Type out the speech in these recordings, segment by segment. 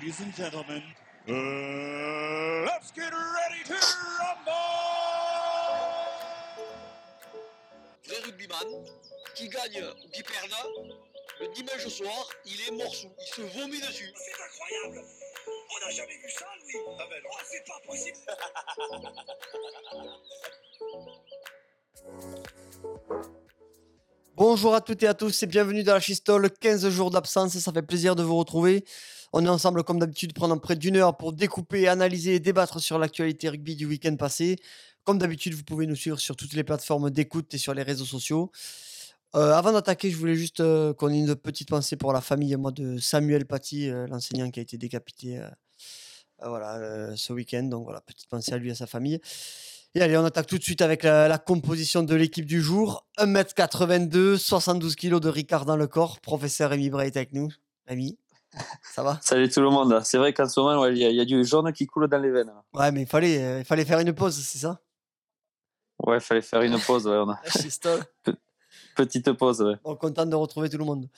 Ladies and gentlemen, uh, let's get ready to rumble! Vrai rugbyman, qui gagne ou qui perde, le dimanche soir, il est morceau, il se vomit dessus. C'est incroyable On n'a jamais vu ça, Louis Ah ben non, c'est pas possible Bonjour à toutes et à tous et bienvenue dans la Chistole. 15 jours d'absence, ça fait plaisir de vous retrouver. On est ensemble comme d'habitude pendant près d'une heure pour découper, analyser et débattre sur l'actualité rugby du week-end passé. Comme d'habitude, vous pouvez nous suivre sur toutes les plateformes d'écoute et sur les réseaux sociaux. Euh, avant d'attaquer, je voulais juste euh, qu'on ait une petite pensée pour la famille moi, de Samuel Paty, euh, l'enseignant qui a été décapité voilà, ce week-end. Donc voilà, petite pensée à lui et à sa famille. Et allez, on attaque tout de suite avec la, la composition de l'équipe du jour. 1m82, 72 kg de Ricard dans le corps. Professeur Rémi Bray est avec nous. Rémi, ça va? Salut tout le monde. C'est vrai qu'en ce moment, ouais, il y, a- il y a du jaune qui coule dans les veines. Ouais, mais il fallait, euh, il fallait faire une pause, c'est ça? Ouais, il fallait faire une pause. ouais, on a-. Petite pause. Ouais, On est content de retrouver tout le monde.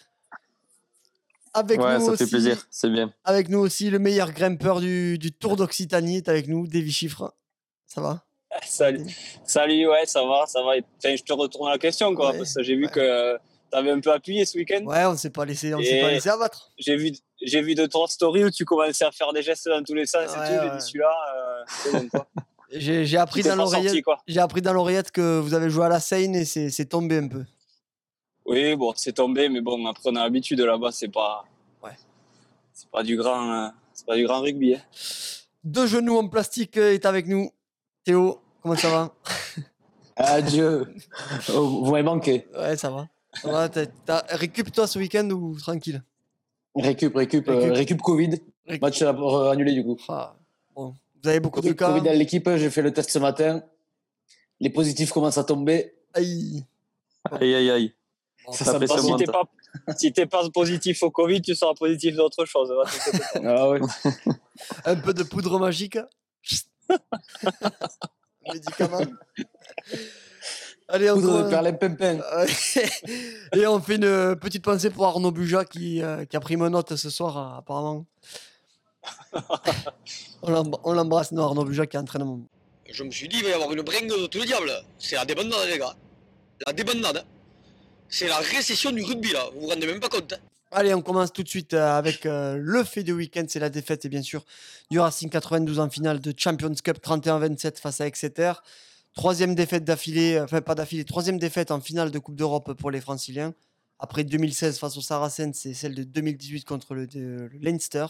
Avec Ouais, nous ça aussi, fait plaisir. C'est bien. Avec nous aussi, le meilleur grimpeur du, du Tour d'Occitanie est avec nous, Davy Chiffre. Ça va? Salut, salut, ouais, ça va, ça va. Enfin, je te retourne la question, quoi, Ouais, parce que j'ai vu ouais. que tu avais un peu appuyé ce week-end. Ouais, on ne s'est pas laissé, on s'est pas laissé abattre. J'ai vu, j'ai vu de ton story où tu commençais à faire des gestes dans tous les sens Ouais, et tout. J'ai ouais. dit, celui-là, euh, c'est bon, quoi. J'ai j'ai appris dans l'oreillette. quoi. J'ai appris dans l'oreillette que vous avez joué à la Seine et c'est tombé un peu. Oui, bon, c'est tombé, mais bon, après, on a l'habitude là-bas, c'est pas. Ouais. C'est pas du grand, euh, c'est pas du grand rugby. hein. Deux genoux en plastique est avec nous. Théo, comment ça va? Adieu. Oh, vous m'avez manqué. Ouais, ça va. T'as- Récup-toi ce week-end ou tranquille? Récup, récup, euh, Récup. Covid. Récup. Match euh, annulé du coup. Ah, bon. Vous avez beaucoup de Covid, cas Covid dans l'équipe, j'ai fait le test ce matin. Les positifs commencent à tomber. Aïe. Aïe, aïe, aïe. Ça, Ça passe. Si t'es pas, si t'es pas positif au Covid, tu seras positif d'autre chose. Ah ouais. Un peu de poudre magique. Médicament. Allez, on Poudre de perlimpinpin. Ouais. Et on fait une euh, petite pensée pour Arnaud Buja qui, euh, qui a pris ma note ce soir, euh, apparemment. on l'em- on l'embrasse, non, Arnaud Buja qui est entraînement. Je me suis dit, il va y avoir une bringue de tout le diable. C'est la débandade, les gars. La débandade. C'est la récession du rugby, là. Vous vous rendez même pas compte. hein. Allez, on commence tout de suite avec euh, le fait du week-end, c'est la défaite, et bien sûr, du Racing 92 en finale de Champions Cup 31-27 face à Exeter. Troisième défaite d'affilée, euh, enfin pas d'affilée, troisième défaite en finale de Coupe d'Europe pour les Franciliens. Après 2016 face au Saracens, c'est celle de 2018 contre le, Leinster.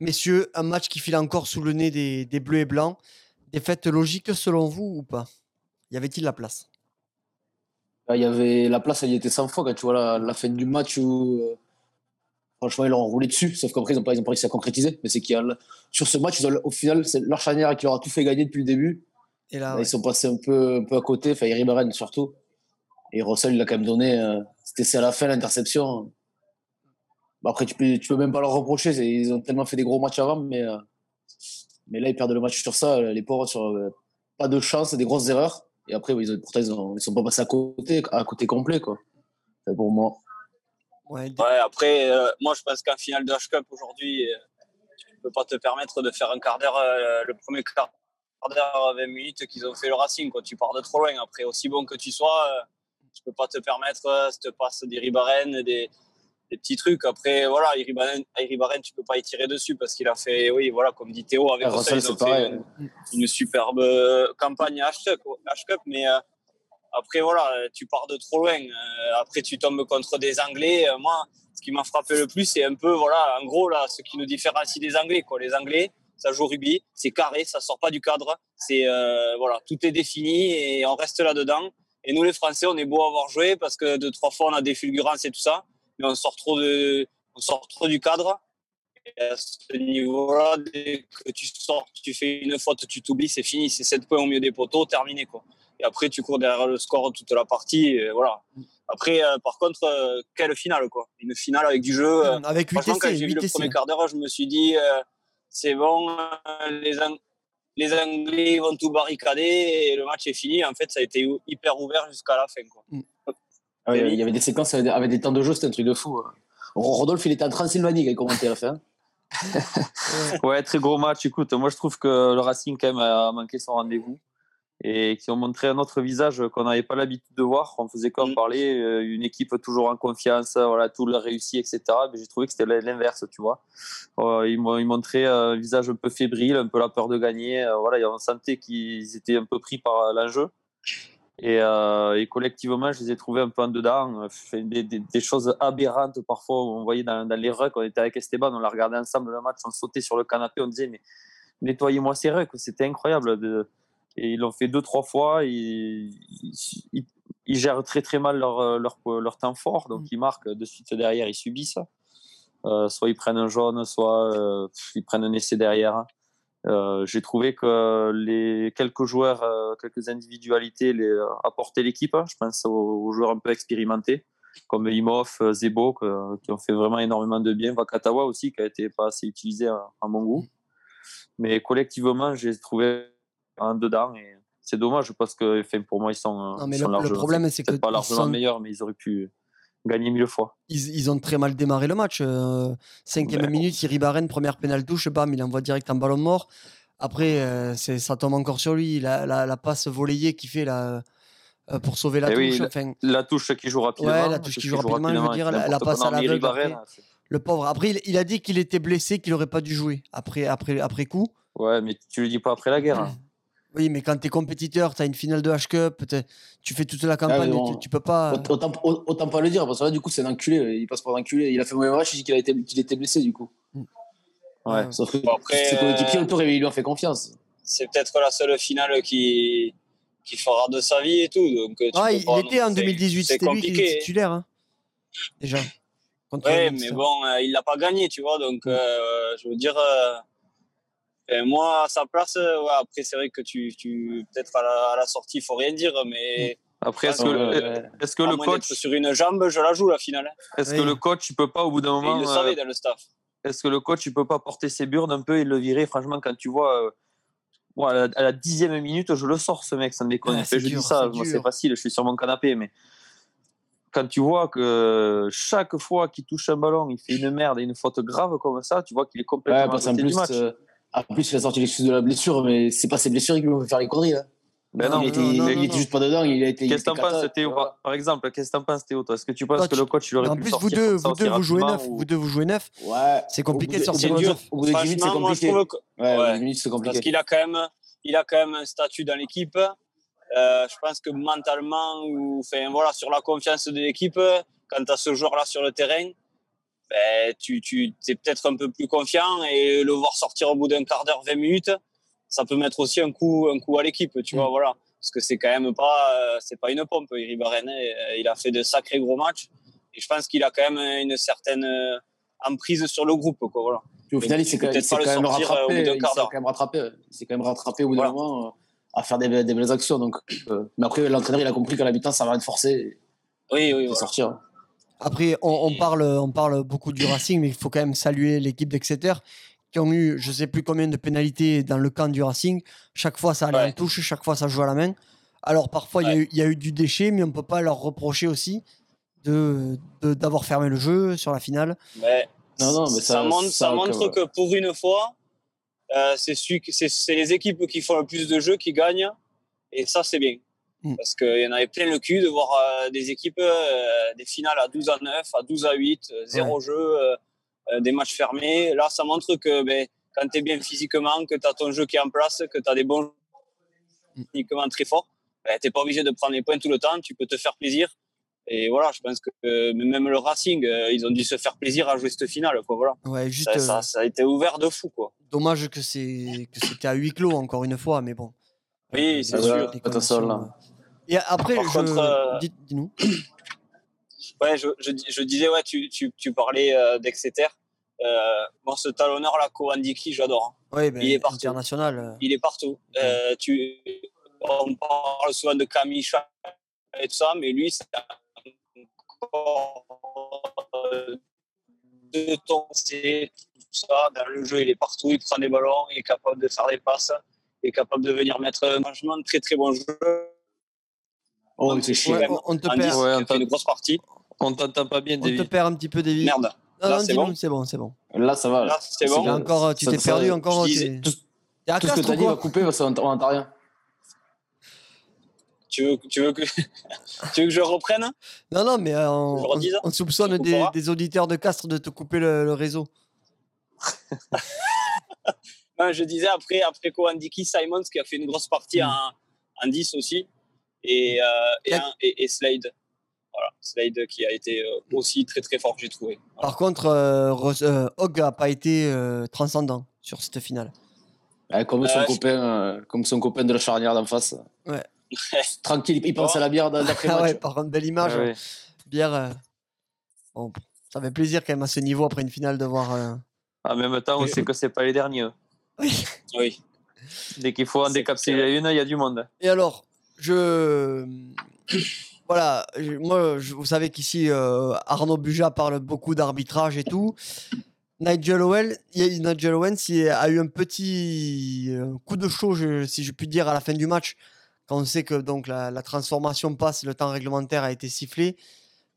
Messieurs, un match qui file encore sous le nez des, Bleus et Blancs. Défaite logique selon vous ou pas? Y avait-il la place? Il y avait la place, elle y était 100 fois quand tu vois la, fin du match où euh, franchement ils l'ont roulé dessus, sauf qu'après ils ont pas, pas réussi à concrétiser. Mais c'est qu'il sur ce match, au final, c'est leur qui leur a tout fait gagner depuis le début. Et là, Là, ouais. Ils sont passés un peu, un peu à côté, enfin Iri Barren surtout. Et Russell, il a quand même donné, euh, c'était c'est à la fin l'interception. Après, tu peux, tu peux même pas leur reprocher, ils ont tellement fait des gros matchs avant, mais, euh, mais là, ils perdent le match sur ça, les pauvres, sur euh, pas de chance, des grosses erreurs. Et après, ils ont, pourtant, ils, ont, ils sont pas passés à côté, à côté complet, quoi. Enfin, pour moi. Ouais, après, euh, moi, je pense qu'en finale de H-Cup aujourd'hui, euh, tu peux pas te permettre de faire un quart d'heure, euh, le premier quart d'heure, 20 minutes qu'ils ont fait le Racing. Quoi. Tu pars de trop loin. Après, aussi bon que tu sois, euh, tu peux pas te permettre euh, cette passe des Ribaren, des, des petits trucs. Après, voilà, Iribaren, Iribaren, tu peux pas y tirer dessus parce qu'il a fait, oui, voilà, comme dit Théo, avec Ah, Russell, Russell, fait une, une superbe euh, campagne à H-Cup, H-Cup, mais euh, après, voilà, tu pars de trop loin. Euh, après, tu tombes contre des Anglais. Euh, moi, ce qui m'a frappé le plus, c'est un peu, voilà, en gros, là, ce qui nous différencie des Anglais. Quoi. Les Anglais, ça joue au rugby, c'est carré, ça sort pas du cadre. C'est, euh, voilà, tout est défini et on reste là-dedans. Et nous, les Français, on est beau à avoir joué parce que deux, trois fois, on a des fulgurances et tout ça, mais on sort trop, de, on sort trop du cadre. Et à ce niveau-là, dès que tu sors, tu fais une faute, tu t'oublies, c'est fini. C'est 7 points au milieu des poteaux, terminé. Quoi. Et après, tu cours derrière le score toute la partie. et voilà. Après, euh, par contre, euh, quelle finale, quoi. Une finale avec du jeu. euh, Avec 8 Franchement, quand essais, j'ai vu 8 le essais. premier quart d'heure, je me suis dit, euh, c'est bon, euh, les, Ang- les Anglais vont tout barricader et le match est fini. En fait, ça a été hyper ouvert jusqu'à la fin. Quoi. Ah il y avait des séquences avec des, temps de jeu, c'était un truc de fou. hein. Rodolphe, il était en Transylvanie quand il commentait à la fin. Ouais, très gros match. Écoute, moi je trouve que le Racing quand même a manqué son rendez-vous et qui ont montré un autre visage qu'on n'avait pas l'habitude de voir. On faisait comme Mm. parler, euh, une équipe toujours en confiance, voilà, tout le réussi, etc. Mais j'ai trouvé que c'était l'inverse, tu vois. Euh, ils, m'ont- ils montraient un visage un peu fébrile, un peu la peur de gagner. Euh, voilà, on sentait qu'ils étaient un peu pris par l'enjeu. Et, euh, et collectivement, je les ai trouvés un peu en dedans. Des, des- des choses aberrantes parfois. On voyait dans, dans les rucks, on était avec Esteban, on l'a regardé ensemble le match, on sautait sur le canapé, on disait mais nettoyez-moi ces rucks, c'était incroyable. De... Et ils l'ont fait deux, trois fois. Ils, ils, ils gèrent très très mal leur, leur, leur temps fort, donc ils marquent de suite derrière, ils subissent. Euh, soit ils prennent un jaune, soit euh, ils prennent un essai derrière. Euh, J'ai trouvé que les quelques joueurs, quelques individualités les, apportaient l'équipe. Je pense aux, aux joueurs un peu expérimentés, comme Imhoff, Zebo, que- qui ont fait vraiment énormément de bien. Vakatawa aussi, qui a été pas assez utilisé à, à mon goût. Mais collectivement, j'ai trouvé un dedans. Et c'est dommage parce que enfin, pour moi, ils sont, Non, mais ils sont le- problème, c'est que pas largement sont- meilleurs, mais ils auraient pu gagner mille fois. Ils, ils ont très mal démarré le match. euh, cinquième Ben, minute, Thierry Barren, première pénale touche, bam, il envoie direct en ballon mort. Après, euh, ça tombe encore sur lui. La, la, la passe volleyée qu'il fait là, euh, pour sauver la Eh touche. la- enfin, La touche qui joue rapidement. Ouais, la touche qui joue rapidement, je veux dire, la- la passe à après. le pauvre. Après, il, il a dit qu'il était blessé, qu'il n'aurait pas dû jouer après, après, après coup. Ouais, mais tu le dis pas après la guerre. hein. Oui, mais quand tu es compétiteur, tu as une finale de H-Cup, tu fais toute la campagne, bon. tu, tu peux pas. Aut- Autant, au- autant pas le dire, parce que là, du coup, c'est un enculé. Il passe pour un enculé. Il a fait mauvais match, il dit qu'il a été, qu'il était blessé, du coup. Ouais. Sauf que Bon, après, ses coéquipiers autour, ils lui ont fait confiance. C'est peut-être la seule finale qui, qui fera de sa vie et tout. Donc, tu Ah, peux il, était en non- c'est- 2018, C'est c'était lui qui était titulaire. hein, déjà. Contre Ouais, Nice, mais bon, euh, il l'a pas gagné, tu vois. Donc, euh, je veux dire, euh, et moi, à sa place, euh, ouais, après, c'est vrai que tu, tu peut-être à la, à la sortie, il faut rien dire, mais Après, est-ce que, est-ce que le coach, sur une jambe, je la joue la finale. hein. est-ce Oui. que le coach, il peut pas au bout d'un Et il moment, le euh, savait dans le staff. est-ce que le coach, il peut pas porter ses burnes un peu et le virer? Franchement, quand tu vois, euh, moi, à, la, à la dixième minute, je le sors ce mec, ça me déconne. Ah, je dur, dis ça, c'est moi, dur. c'est facile, je suis sur mon canapé, mais quand tu vois que chaque fois qu'il touche un ballon, il fait une merde et une faute grave comme ça, tu vois qu'il est complètement Ouais, côté du match. euh, en plus, il a sorti l'excuse de la blessure, mais c'est pas ses blessures qui lui ont fait faire les conneries. Là. Ben Non, il était, non, non, il était juste pas dedans. Il a été. Qu'est-ce que était t'en penses, Théo voilà. par- exemple, qu'est-ce que t'en penses, Théo toi? Est-ce que tu penses Toi, que le coach, il aurait En pu plus, sortir vous deux, vous deux, vous jouez neuf. ou- Vous deux, vous jouez neuf. Ouais. C'est compliqué de sortir c'est dur. neuf. Au bout de 10 minutes, c'est compliqué. que- Ouais, Ouais. 10 minutes, c'est Parce compliqué. qu'il a quand même, il a quand même un statut dans l'équipe. Euh, je pense que mentalement, ou enfin voilà, sur la confiance de l'équipe, quand as ce joueur-là sur le terrain, ben, tu, tu es peut-être un peu plus confiant et le voir sortir au bout d'un quart d'heure, 20 minutes, ça peut mettre aussi un coup, un coup à l'équipe, tu Mm. vois, voilà. Parce que c'est quand même pas, euh, c'est pas une pompe, Iribarren. Il a fait de sacrés gros matchs et je pense qu'il a quand même une certaine euh, emprise sur le groupe, quoi, voilà. Puis au final, il s'est quand, même sortir, euh, au bout rattrapé. d'un Il quart s'est d'heure. quand même rattrapé. Il s'est quand même rattrapé au bout d'un moment euh, à faire des, des belles actions. Donc, euh, mais après, l'entraîneur, il a compris qu'à la mi-temps, ça va être forcé Oui, oui, voilà. sortir. Après, on, on parle, on parle beaucoup du Racing, mais il faut quand même saluer l'équipe d'Exeter qui ont eu je sais plus combien de pénalités dans le camp du Racing. Chaque fois, ça allait Ouais. en touche, chaque fois, ça joue à la main. Alors parfois, il y a eu- il y, a eu du déchet, mais on peut pas leur reprocher aussi de de- d'avoir fermé le jeu sur la finale. Mais Non, non, mais ça- montre, ça, ça montre que- que pour une fois, euh, c'est les équipes qui font le plus de jeux qui gagnent. Et ça, c'est bien. Mm. Parce qu'il y en avait plein le cul de voir euh, des équipes, euh, des finales à 12 à 9, à 12 à 8, euh, zéro jeu, des matchs fermés. Là, ça montre que ben, quand tu es bien physiquement, que tu as ton jeu qui est en place, que tu as des bons Mm. techniquement très forts, ben, tu n'es pas obligé de prendre les points tout le temps, tu peux te faire plaisir. Et voilà, je pense que euh, même le Racing, euh, ils ont dû se faire plaisir à jouer cette finale. Quoi, voilà. Ouais, juste Ça, euh, ça, ça a été ouvert de fou, quoi. dommage que c'est que c'était à huis clos encore une fois, mais bon. Oui, c'est sûr. là. Et après, je... euh, dites- dis-nous. Ouais, je, je, je disais, ouais, tu, tu, tu parlais euh, d'Exeter. Euh, bon, ce talonneur là, Kowandiki, j'adore. hein. Ouais, ben, il est partout. international. euh. Il est partout. Euh, tu, on parle souvent de Camille et tout ça, mais lui, c'est encore de ton tout ça. Dans le jeu, il est partout, il prend des ballons, il est capable de faire des passes, il est capable de venir mettre un franchement un très très bon jeu. Oh. Ouais, on, on te perd, 10, Ouais, qui a on fait t'a- une grosse partie. On t'entend pas bien, on te David. perd un petit peu, David. Merde. Non, Là, non, c'est bon c'est bon, c'est bon. Là, ça va. Là, c'est bon. Encore, tu t'es ça- perdu encore. t'es- Tout, T'es à tout ce que Castres tu as ou dit va couper parce qu'on n'entend rien. Tu veux, tu veux que, tu veux que je reprenne? Non, non, mais euh, on, soupçonne des, auditeurs de Castres de te couper le, le réseau. Non, Je disais après, après Kowandiki, Simons qui a fait une grosse partie en, en 10 aussi. Et, euh, et, un- et- et Slade. Voilà, Slade qui a été euh, aussi très très fort, j'ai trouvé. Par contre, euh, euh, Hogg n'a pas été euh, transcendant sur cette finale. Ouais, comme, son Euh, copain, euh, comme son copain de la charnière d'en face. Ouais. Tranquille, il pense à la bière d'après Ah match. ouais, par contre, belle image. Ouais, ouais. Bière. euh, bon, ça fait plaisir quand même à ce niveau après une finale de voir. euh, En même temps, on Oui. sait que c'est pas les derniers. eux. Oui. Dès qu'il faut en décapsuler une, il y a du monde. Et alors, je. Voilà, moi, je- vous savez qu'ici, euh, Arnaud Buja parle beaucoup d'arbitrage et tout. Nigel a- Nigel Owens il a eu un petit euh, coup de chaud, je- si je puis dire, à la fin du match, quand on sait que donc, la, la transformation passe, le temps réglementaire a été sifflé.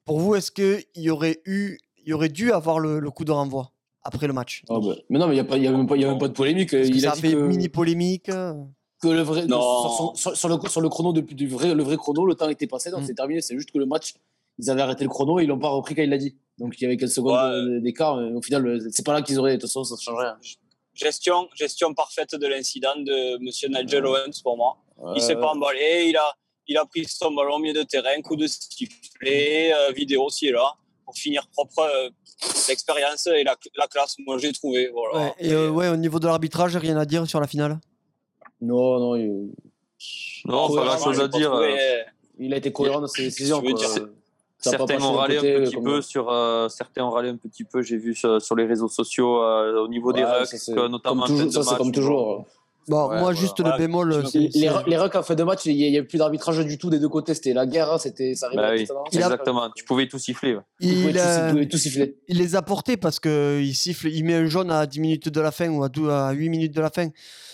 Pour vous, est-ce qu'il y aurait eu, il y aurait dû avoir le, le coup de renvoi après le match? Bah, Mais non, mais il n'y a, même pas- il y a même pas de polémique. Parce que il ça a fait que, mini polémique. Euh. que le vrai, Non. sur, son- sur- sur le, sur le chrono, depuis du vrai, le vrai chrono, le temps était passé, donc Mm. c'est terminé. C'est juste que le match, ils avaient arrêté le chrono et ils l'ont pas repris quand il l'a dit. Donc il y avait quelques secondes Ouais. de- d'écart. mais Au final, c'est pas là qu'ils auraient. De toute façon, ça ne change rien. Gestion, gestion parfaite de l'incident de Monsieur Nigel Owens pour moi. Il s'est Euh, pas emballé, il a, il a pris son ballon au milieu de terrain, coup de sifflet, euh, vidéo aussi et là, pour finir propre. euh, L'expérience et la, la classe, moi j'ai trouvé. Voilà. Ouais, et euh, ouais, au niveau de l'arbitrage, rien à dire sur la finale? Non, non, il, Non, pas grand chose à dire. trouvé, euh, il a été cohérent dans ses décisions. quoi. Certains ont râlé côté un petit comme- peu sur euh, certains ont râlé un petit peu j'ai vu sur, sur les réseaux sociaux euh, au niveau des rucks notamment comme toujours, ça, c'est comme toujours. Bon, Ouais, moi, voilà. juste le bémol. Les, les rucks en fin de match, il n'y a, plus d'arbitrage du tout des deux côtés. C'était la guerre, hein, c'était ça arrivait Bah oui, exactement tu pouvais tout siffler ouais. Il, tout- euh, tout siffler. il les a portés parce qu'il siffle, il met un jaune à 10 minutes de la fin ou à, 12 à 8 minutes de la fin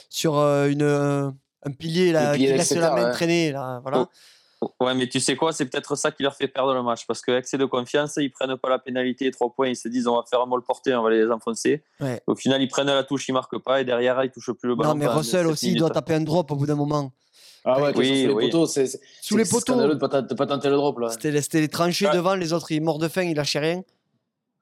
sur euh, une, euh, un pilier, là, pilier qui laisse la main ouais. traîner. Là, voilà. Ouais mais tu sais quoi c'est peut-être ça qui leur fait perdre le match parce que excès de confiance ils prennent pas la pénalité les trois points ils se disent on va faire un molle porté on va les enfoncer Ouais. au final ils prennent la touche ils marquent pas et derrière ils touchent plus le ballon Non, mais Russell aussi, il doit taper un drop au bout d'un moment. Ah ouais, Oui, oui, sous les oui. poteaux, c'est c'est- Sous les c'est poteaux. de pas, de pas tenter le drop là. C'était les tranchées Ouais. devant, les autres, ils morts de faim, ils lâchaient rien.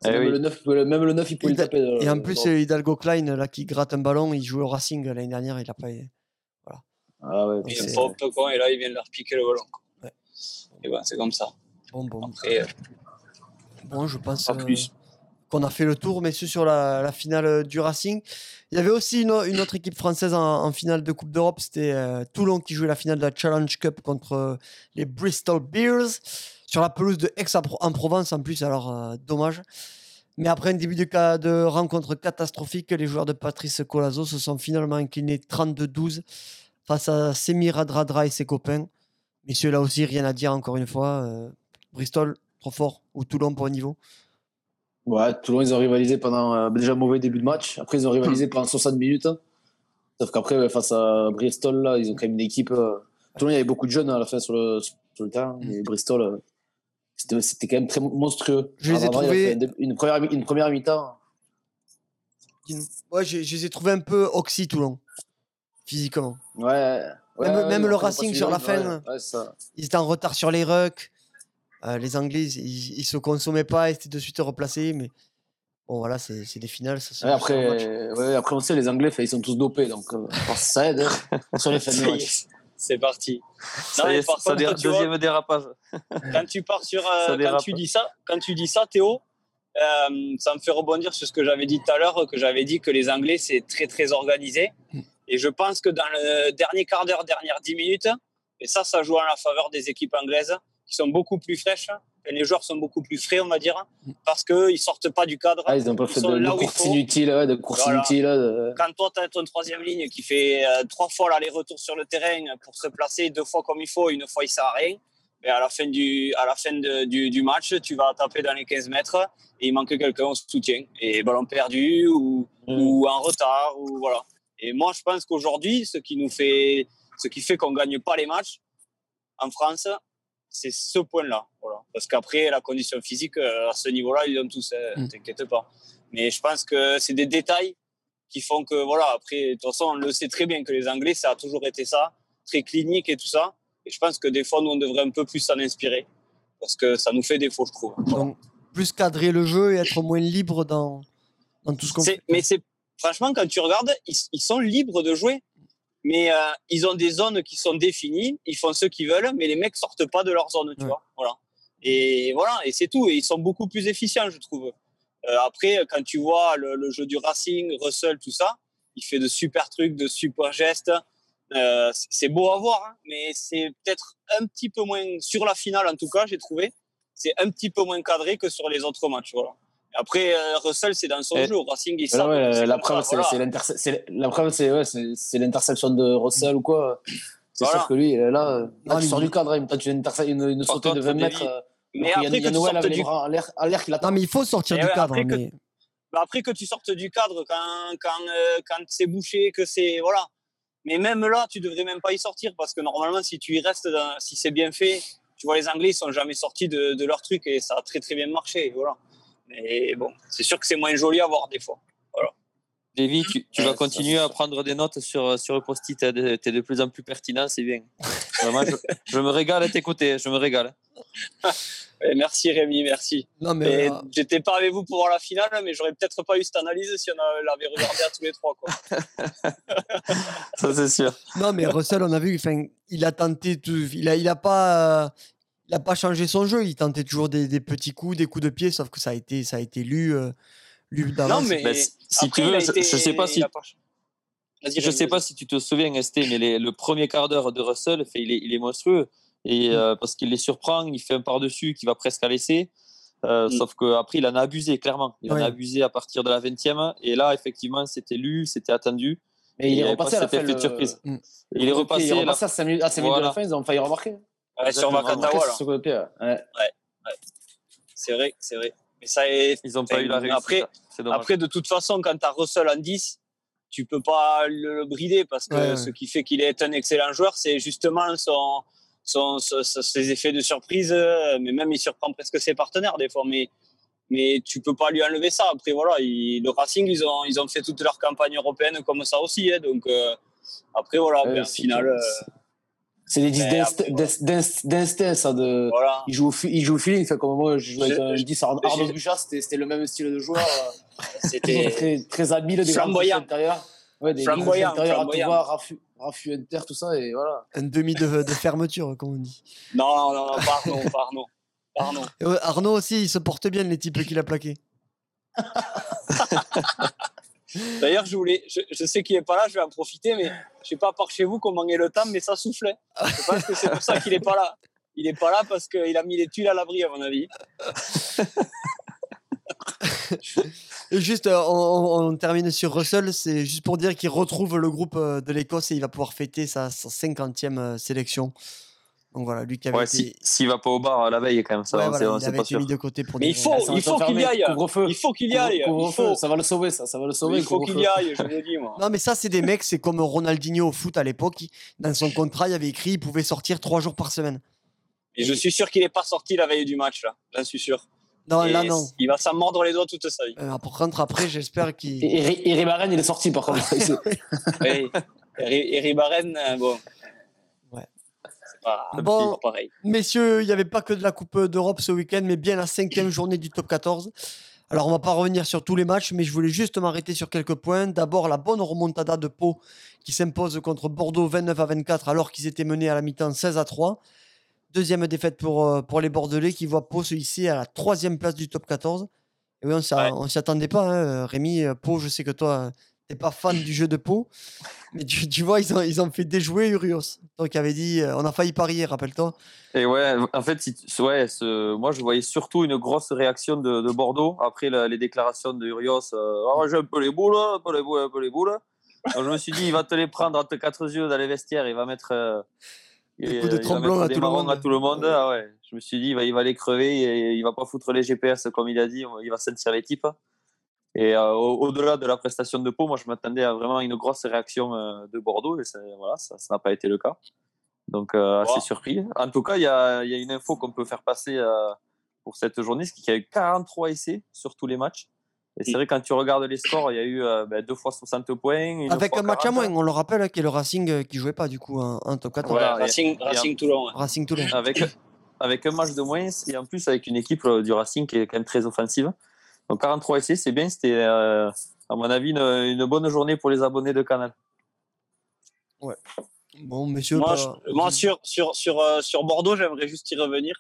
C'est Eh même, oui. le 9, le- même le 9, il pouvait le taper. Et en plus, euh, Hidalgo Klein, là, qui gratte un ballon, il jouait au Racing l'année dernière, il a pas. Ah ouais, Il c'est- est pas con et là il vient de leur piquer le ballon. Et ben c'est comme ça. Bon, bon. Après, euh, Bon, je pense euh, qu'on a fait le tour, messieurs, sur la, la finale euh, du Racing. Il y avait aussi une, une autre équipe française en, en finale de Coupe d'Europe, c'était euh, Toulon qui jouait la finale de la Challenge Cup contre les Bristol Bears sur la pelouse de Aix en Pro- en Provence en plus, alors euh, dommage. Mais après un début de, ca- de rencontre catastrophique, les joueurs de Patrice Colazo se sont finalement inclinés 32-12 face à Semir Adradra et ses copains. Messieurs, là aussi, rien à dire encore une fois. euh, Bristol, trop fort, ou Toulon pour un niveau. Ouais, Toulon, ils ont rivalisé pendant euh, déjà mauvais début de match. Après, ils ont rivalisé pendant 60 minutes. Sauf qu'après, ouais, face à Bristol, là, ils ont quand même une équipe. euh, Toulon, il y avait beaucoup de jeunes à la fin sur le, sur le terrain. Et Bristol, euh, c'était c'était quand même très monstrueux. Je les ai trouvés- Une première, mi- une première mi-temps. Ouais, je, je les ai trouvés un peu oxy Toulon, physiquement. Ouais. Ouais, Même- ouais, même mais le Racing sur la fin. Ouais, ouais, ça. Ils étaient en retard sur les rucks. Euh, les Anglais, ils, ils se consommaient pas, ils étaient de suite replacés. Mais bon, voilà, c'est c'est des finales. Ça se Ouais, après, ouais, après, on sait, les Anglais, ils sont tous dopés. Donc, euh, ça aide hein, sur les fins de match. c'est parti. ça Non, est, par ça contre, dé- tu vois- deuxième dérapage quand tu pars sur euh, quand tu dis ça quand tu dis ça Théo euh, ça me fait rebondir sur ce que j'avais dit tout à l'heure que j'avais dit que les Anglais c'est très très organisé et je pense que dans le dernier quart d'heure dernière 10 minutes et ça ça joue en la faveur des équipes anglaises qui sont beaucoup plus fraîches et les joueurs sont beaucoup plus frais on va dire parce que ils sortent pas du cadre Ah, ils ont pas fait de, de faut. inutiles, ouais, de courses Voilà. inutiles. de- quand toi, tu as ton troisième ligne qui fait euh, trois fois l'aller-retour sur le terrain pour se placer deux fois comme il faut, une fois il sert à rien, mais à la fin, du, à la fin de- du, du match, tu vas taper dans les 15 mètres et il manque quelqu'un au soutien. Et ballon perdu ou, Mm. ou en retard. Ou, voilà. Et moi, je pense qu'aujourd'hui, ce qui nous fait, ce qui fait qu'on ne gagne pas les matchs en France, c'est ce point-là. Voilà. Parce qu'après, la condition physique, euh, à ce niveau-là, ils ont tous, euh, Mm. t'inquiète pas. Mais je pense que c'est des détails qui font que, voilà, après, de toute façon, on le sait très bien que les Anglais, ça a toujours été ça, très clinique et tout ça. Et je pense que des fois, nous, on devrait un peu plus s'en inspirer. Parce que ça nous fait défaut, je trouve. Donc, plus cadrer le jeu et être moins libre dans, dans tout ce qu'on fait. Mais c'est franchement, quand tu regardes, ils, ils sont libres de jouer. Mais euh, ils ont des zones qui sont définies, ils font ce qu'ils veulent, mais les mecs sortent pas de leur zone, tu Ouais. vois. Voilà. Et voilà, et c'est tout. Et ils sont beaucoup plus efficients, je trouve. Euh, après, quand tu vois le, le jeu du Racing, Russell, tout ça, il fait de super trucs, de super gestes. Euh, c'est- c'est beau à voir, hein, mais c'est peut-être un petit peu moins sur la finale en tout cas, j'ai trouvé. C'est un petit peu moins cadré que sur les autres matchs. Voilà. Après, euh, Russell, c'est dans son Et- jeu. Au Racing, il sort. ouais, c'est la preuve, c'est ouais, l'interception de Russell ou quoi. C'est Voilà. sûr que lui, là, là Non, tu sors il- du cadre, hein, tu as une, une, une sautée de contre, 20 Davy, mètres. euh, Mais alors qu'il y a- après il y a que tu Noël avec les du bras en l'air, en l'air qui l'attend. Non, mais il faut sortir Et du ouais, cadre. après que- mais- Bah, après que tu sortes du cadre quand, quand, euh, quand c'est bouché, que c'est. Voilà. Mais même là, tu devrais même pas y sortir parce que normalement, si tu y restes, dans- si c'est bien fait, tu vois, les Anglais, ils sont jamais sortis de, de leur truc et ça a très très bien marché. Voilà. Mais bon, c'est sûr que c'est moins joli à voir des fois. Davy, tu, tu Ouais, vas continuer à prendre des notes sur, sur le post-it. Tu es de plus en plus pertinent, c'est bien. Vraiment, je, je me régale à t'écouter, je me régale. Et merci Rémi, merci. Non, mais Et euh, J'étais pas avec vous pour voir la finale, mais j'aurais peut-être pas eu cette analyse si on l'avait regardé à tous les trois. Quoi. Ça, c'est sûr. Non, mais Russell, on a vu, enfin, il a tenté, tout, il a, il a pas, euh, il a pas changé son jeu. Il tentait toujours des, des petits coups, des coups de pied, sauf que ça a été, ça a été lu, euh, lu Non, d'avance. mais Ben, si- après, tu veux, je- je sais pas si- pas- Je sais pas si tu te souviens, Esté, mais les- le premier quart d'heure de Russell, fait, il, est, il est monstrueux. Et, euh, parce qu'il les surprend, il fait un par-dessus qui va presque à laisser. Euh, Mm. Sauf qu'après, il en a abusé, clairement. Il en a abusé à partir de la 20e. Et là, effectivement, c'était lu, c'était attendu. Mais il il est repassé pas à la fin. le- surprise. Mm. Il est repassé. Il est à 5 minutes, à cinq minutes de la fin, ils ont failli remarquer. Ouais, sur là. côté, ouais. Ouais. C'est vrai, c'est vrai. Mais ça est... Ils n'ont pas eu la réussite. Après, dommage. après, de toute façon, quand tu as Russell en 10, tu peux pas le, le brider parce que Ouais, ouais. ce qui fait qu'il est un excellent joueur, c'est justement son, son, son- son- ses effets de surprise. euh, Mais même, il surprend presque ses partenaires des fois. Mais, mais tu peux pas lui enlever ça. Après, voilà, il- le Racing, ils ont, ils ont fait toute leur campagne européenne comme ça aussi. hein. donc, euh, après, voilà, ben, finale, euh, C'est des 10 Mais d'inst- après, voilà. d'inst- d'inst- d'instinct, ça. De... voilà. Il joue, au, il joue au feeling. Fait comme moi, je joue avec un je- 10 Ar- Arnaud Buchat, c'était le même style de joueur. euh, C'était. très, très habile, des grands Flamboyant. touches intérieurs. Ouais, des grands touches Flamboyant, intérieurs à tout flamboyant. voir, raffus, raffus inter, tout ça, et voilà. Un demi de, de fermeture, comme on dit. Non, non, non, pardon. Pardon. Et ouais, Arnaud aussi, il se porte bien, les types qu'il a plaqués. D'ailleurs, je voulais, je, sais qu'il est pas là, je vais en profiter, mais je sais pas par chez vous comment est le temps, mais ça soufflait. Je pense que c'est pour ça qu'il est pas là. Il est pas là parce qu'il a mis les tuiles à l'abri, à mon avis. Juste, euh, on termine sur Russell, c'est juste pour dire qu'il retrouve le groupe euh, de l'Écosse et il va pouvoir fêter sa, sa 50e euh, sélection. Donc voilà, lui qui avait Ouais, été, si- s'il va pas au bar la veille, quand même, ça, ouais, voilà, il avait pas été sûr. mis de côté pour Mais des il faut- Ah, il faut qu'il y aille. Couvre-feu. Il faut qu'il y aille. Il Couvre-feu, faut, ça va le sauver, ça, ça va le sauver. il faut qu'il y aille, je le dis, moi. Non, mais ça, c'est des mecs, c'est comme Ronaldinho au foot à l'époque. Dans son contrat, il avait écrit il pouvait sortir trois jours par semaine. Et je suis sûr qu'il n'est pas sorti la veille du match, là. J'en suis sûr. Non, Et là, non. Il va s'en mordre les doigts toute sa vie. Euh, par contre, après, j'espère qu'il. Et, et, et Ribaren, il est sorti, par contre. Oui. Et Eric Barren, euh, bon. Pas, Bon. pareil. Messieurs, il n'y avait pas que de la Coupe d'Europe ce week-end, mais bien la cinquième journée du top 14. Alors, on va pas revenir sur tous les matchs, mais je voulais juste m'arrêter sur quelques points. D'abord, la bonne remontada de Pau qui s'impose contre Bordeaux 29 à 24, alors qu'ils étaient menés à la mi-temps 16 à 3. Deuxième défaite pour, euh, pour les Bordelais qui voient Pau se hisser à la troisième place du top 14. Et oui, on s'y Ouais. attendait pas, hein. Rémi. Pau, je sais que toi, tu n'es pas fan du jeu de Pau, mais tu, tu vois, ils ont, ils ont fait déjouer Urios. Toi qui avais dit, euh, on a failli parier, rappelle-toi. Et ouais, en fait, si tu- ouais, ce- moi je voyais surtout une grosse réaction de, de Bordeaux après la- les déclarations de Urios. Euh, Ah, j'ai un peu les boules, un peu les boules, un peu les boules. Donc je me suis dit, il va te les prendre entre quatre yeux dans les vestiaires, il va mettre, euh, Des il- coups de il va mettre à des tout le marrons monde. à tout le monde. Ah ouais. Je me suis dit, il va, il va les crever, et il va pas foutre les GPS comme il a dit, il va sentir les types. Et euh, au- au-delà de la prestation de Pau, moi je m'attendais à vraiment une grosse réaction euh, de Bordeaux, et ça voilà, ça ça n'a pas été le cas. Donc euh, assez Wow. surpris. En tout cas, il y a, il y a une info qu'on peut faire passer euh, pour cette journée, c'est qu'il y a eu 43 essais sur tous les matchs. Et c'est vrai, quand tu regardes les scores, il y a eu euh, ben, deux fois 60 points. une Avec fois un match à 40. moins, on le rappelle, qui est le Racing euh, qui jouait pas du coup en, en top 14. Voilà, Ouais, et- Racing, et Racing Toulon. Racing Toulon. avec, avec un match de moins et en plus avec une équipe euh, du Racing qui est quand même très offensive. Donc 43 essais, c'est bien. C'était, euh, à mon avis, une, une bonne journée pour les abonnés de Canal. Bon, monsieur. Moi, je- moi sur, sur, sur, euh, sur Bordeaux, j'aimerais juste y revenir.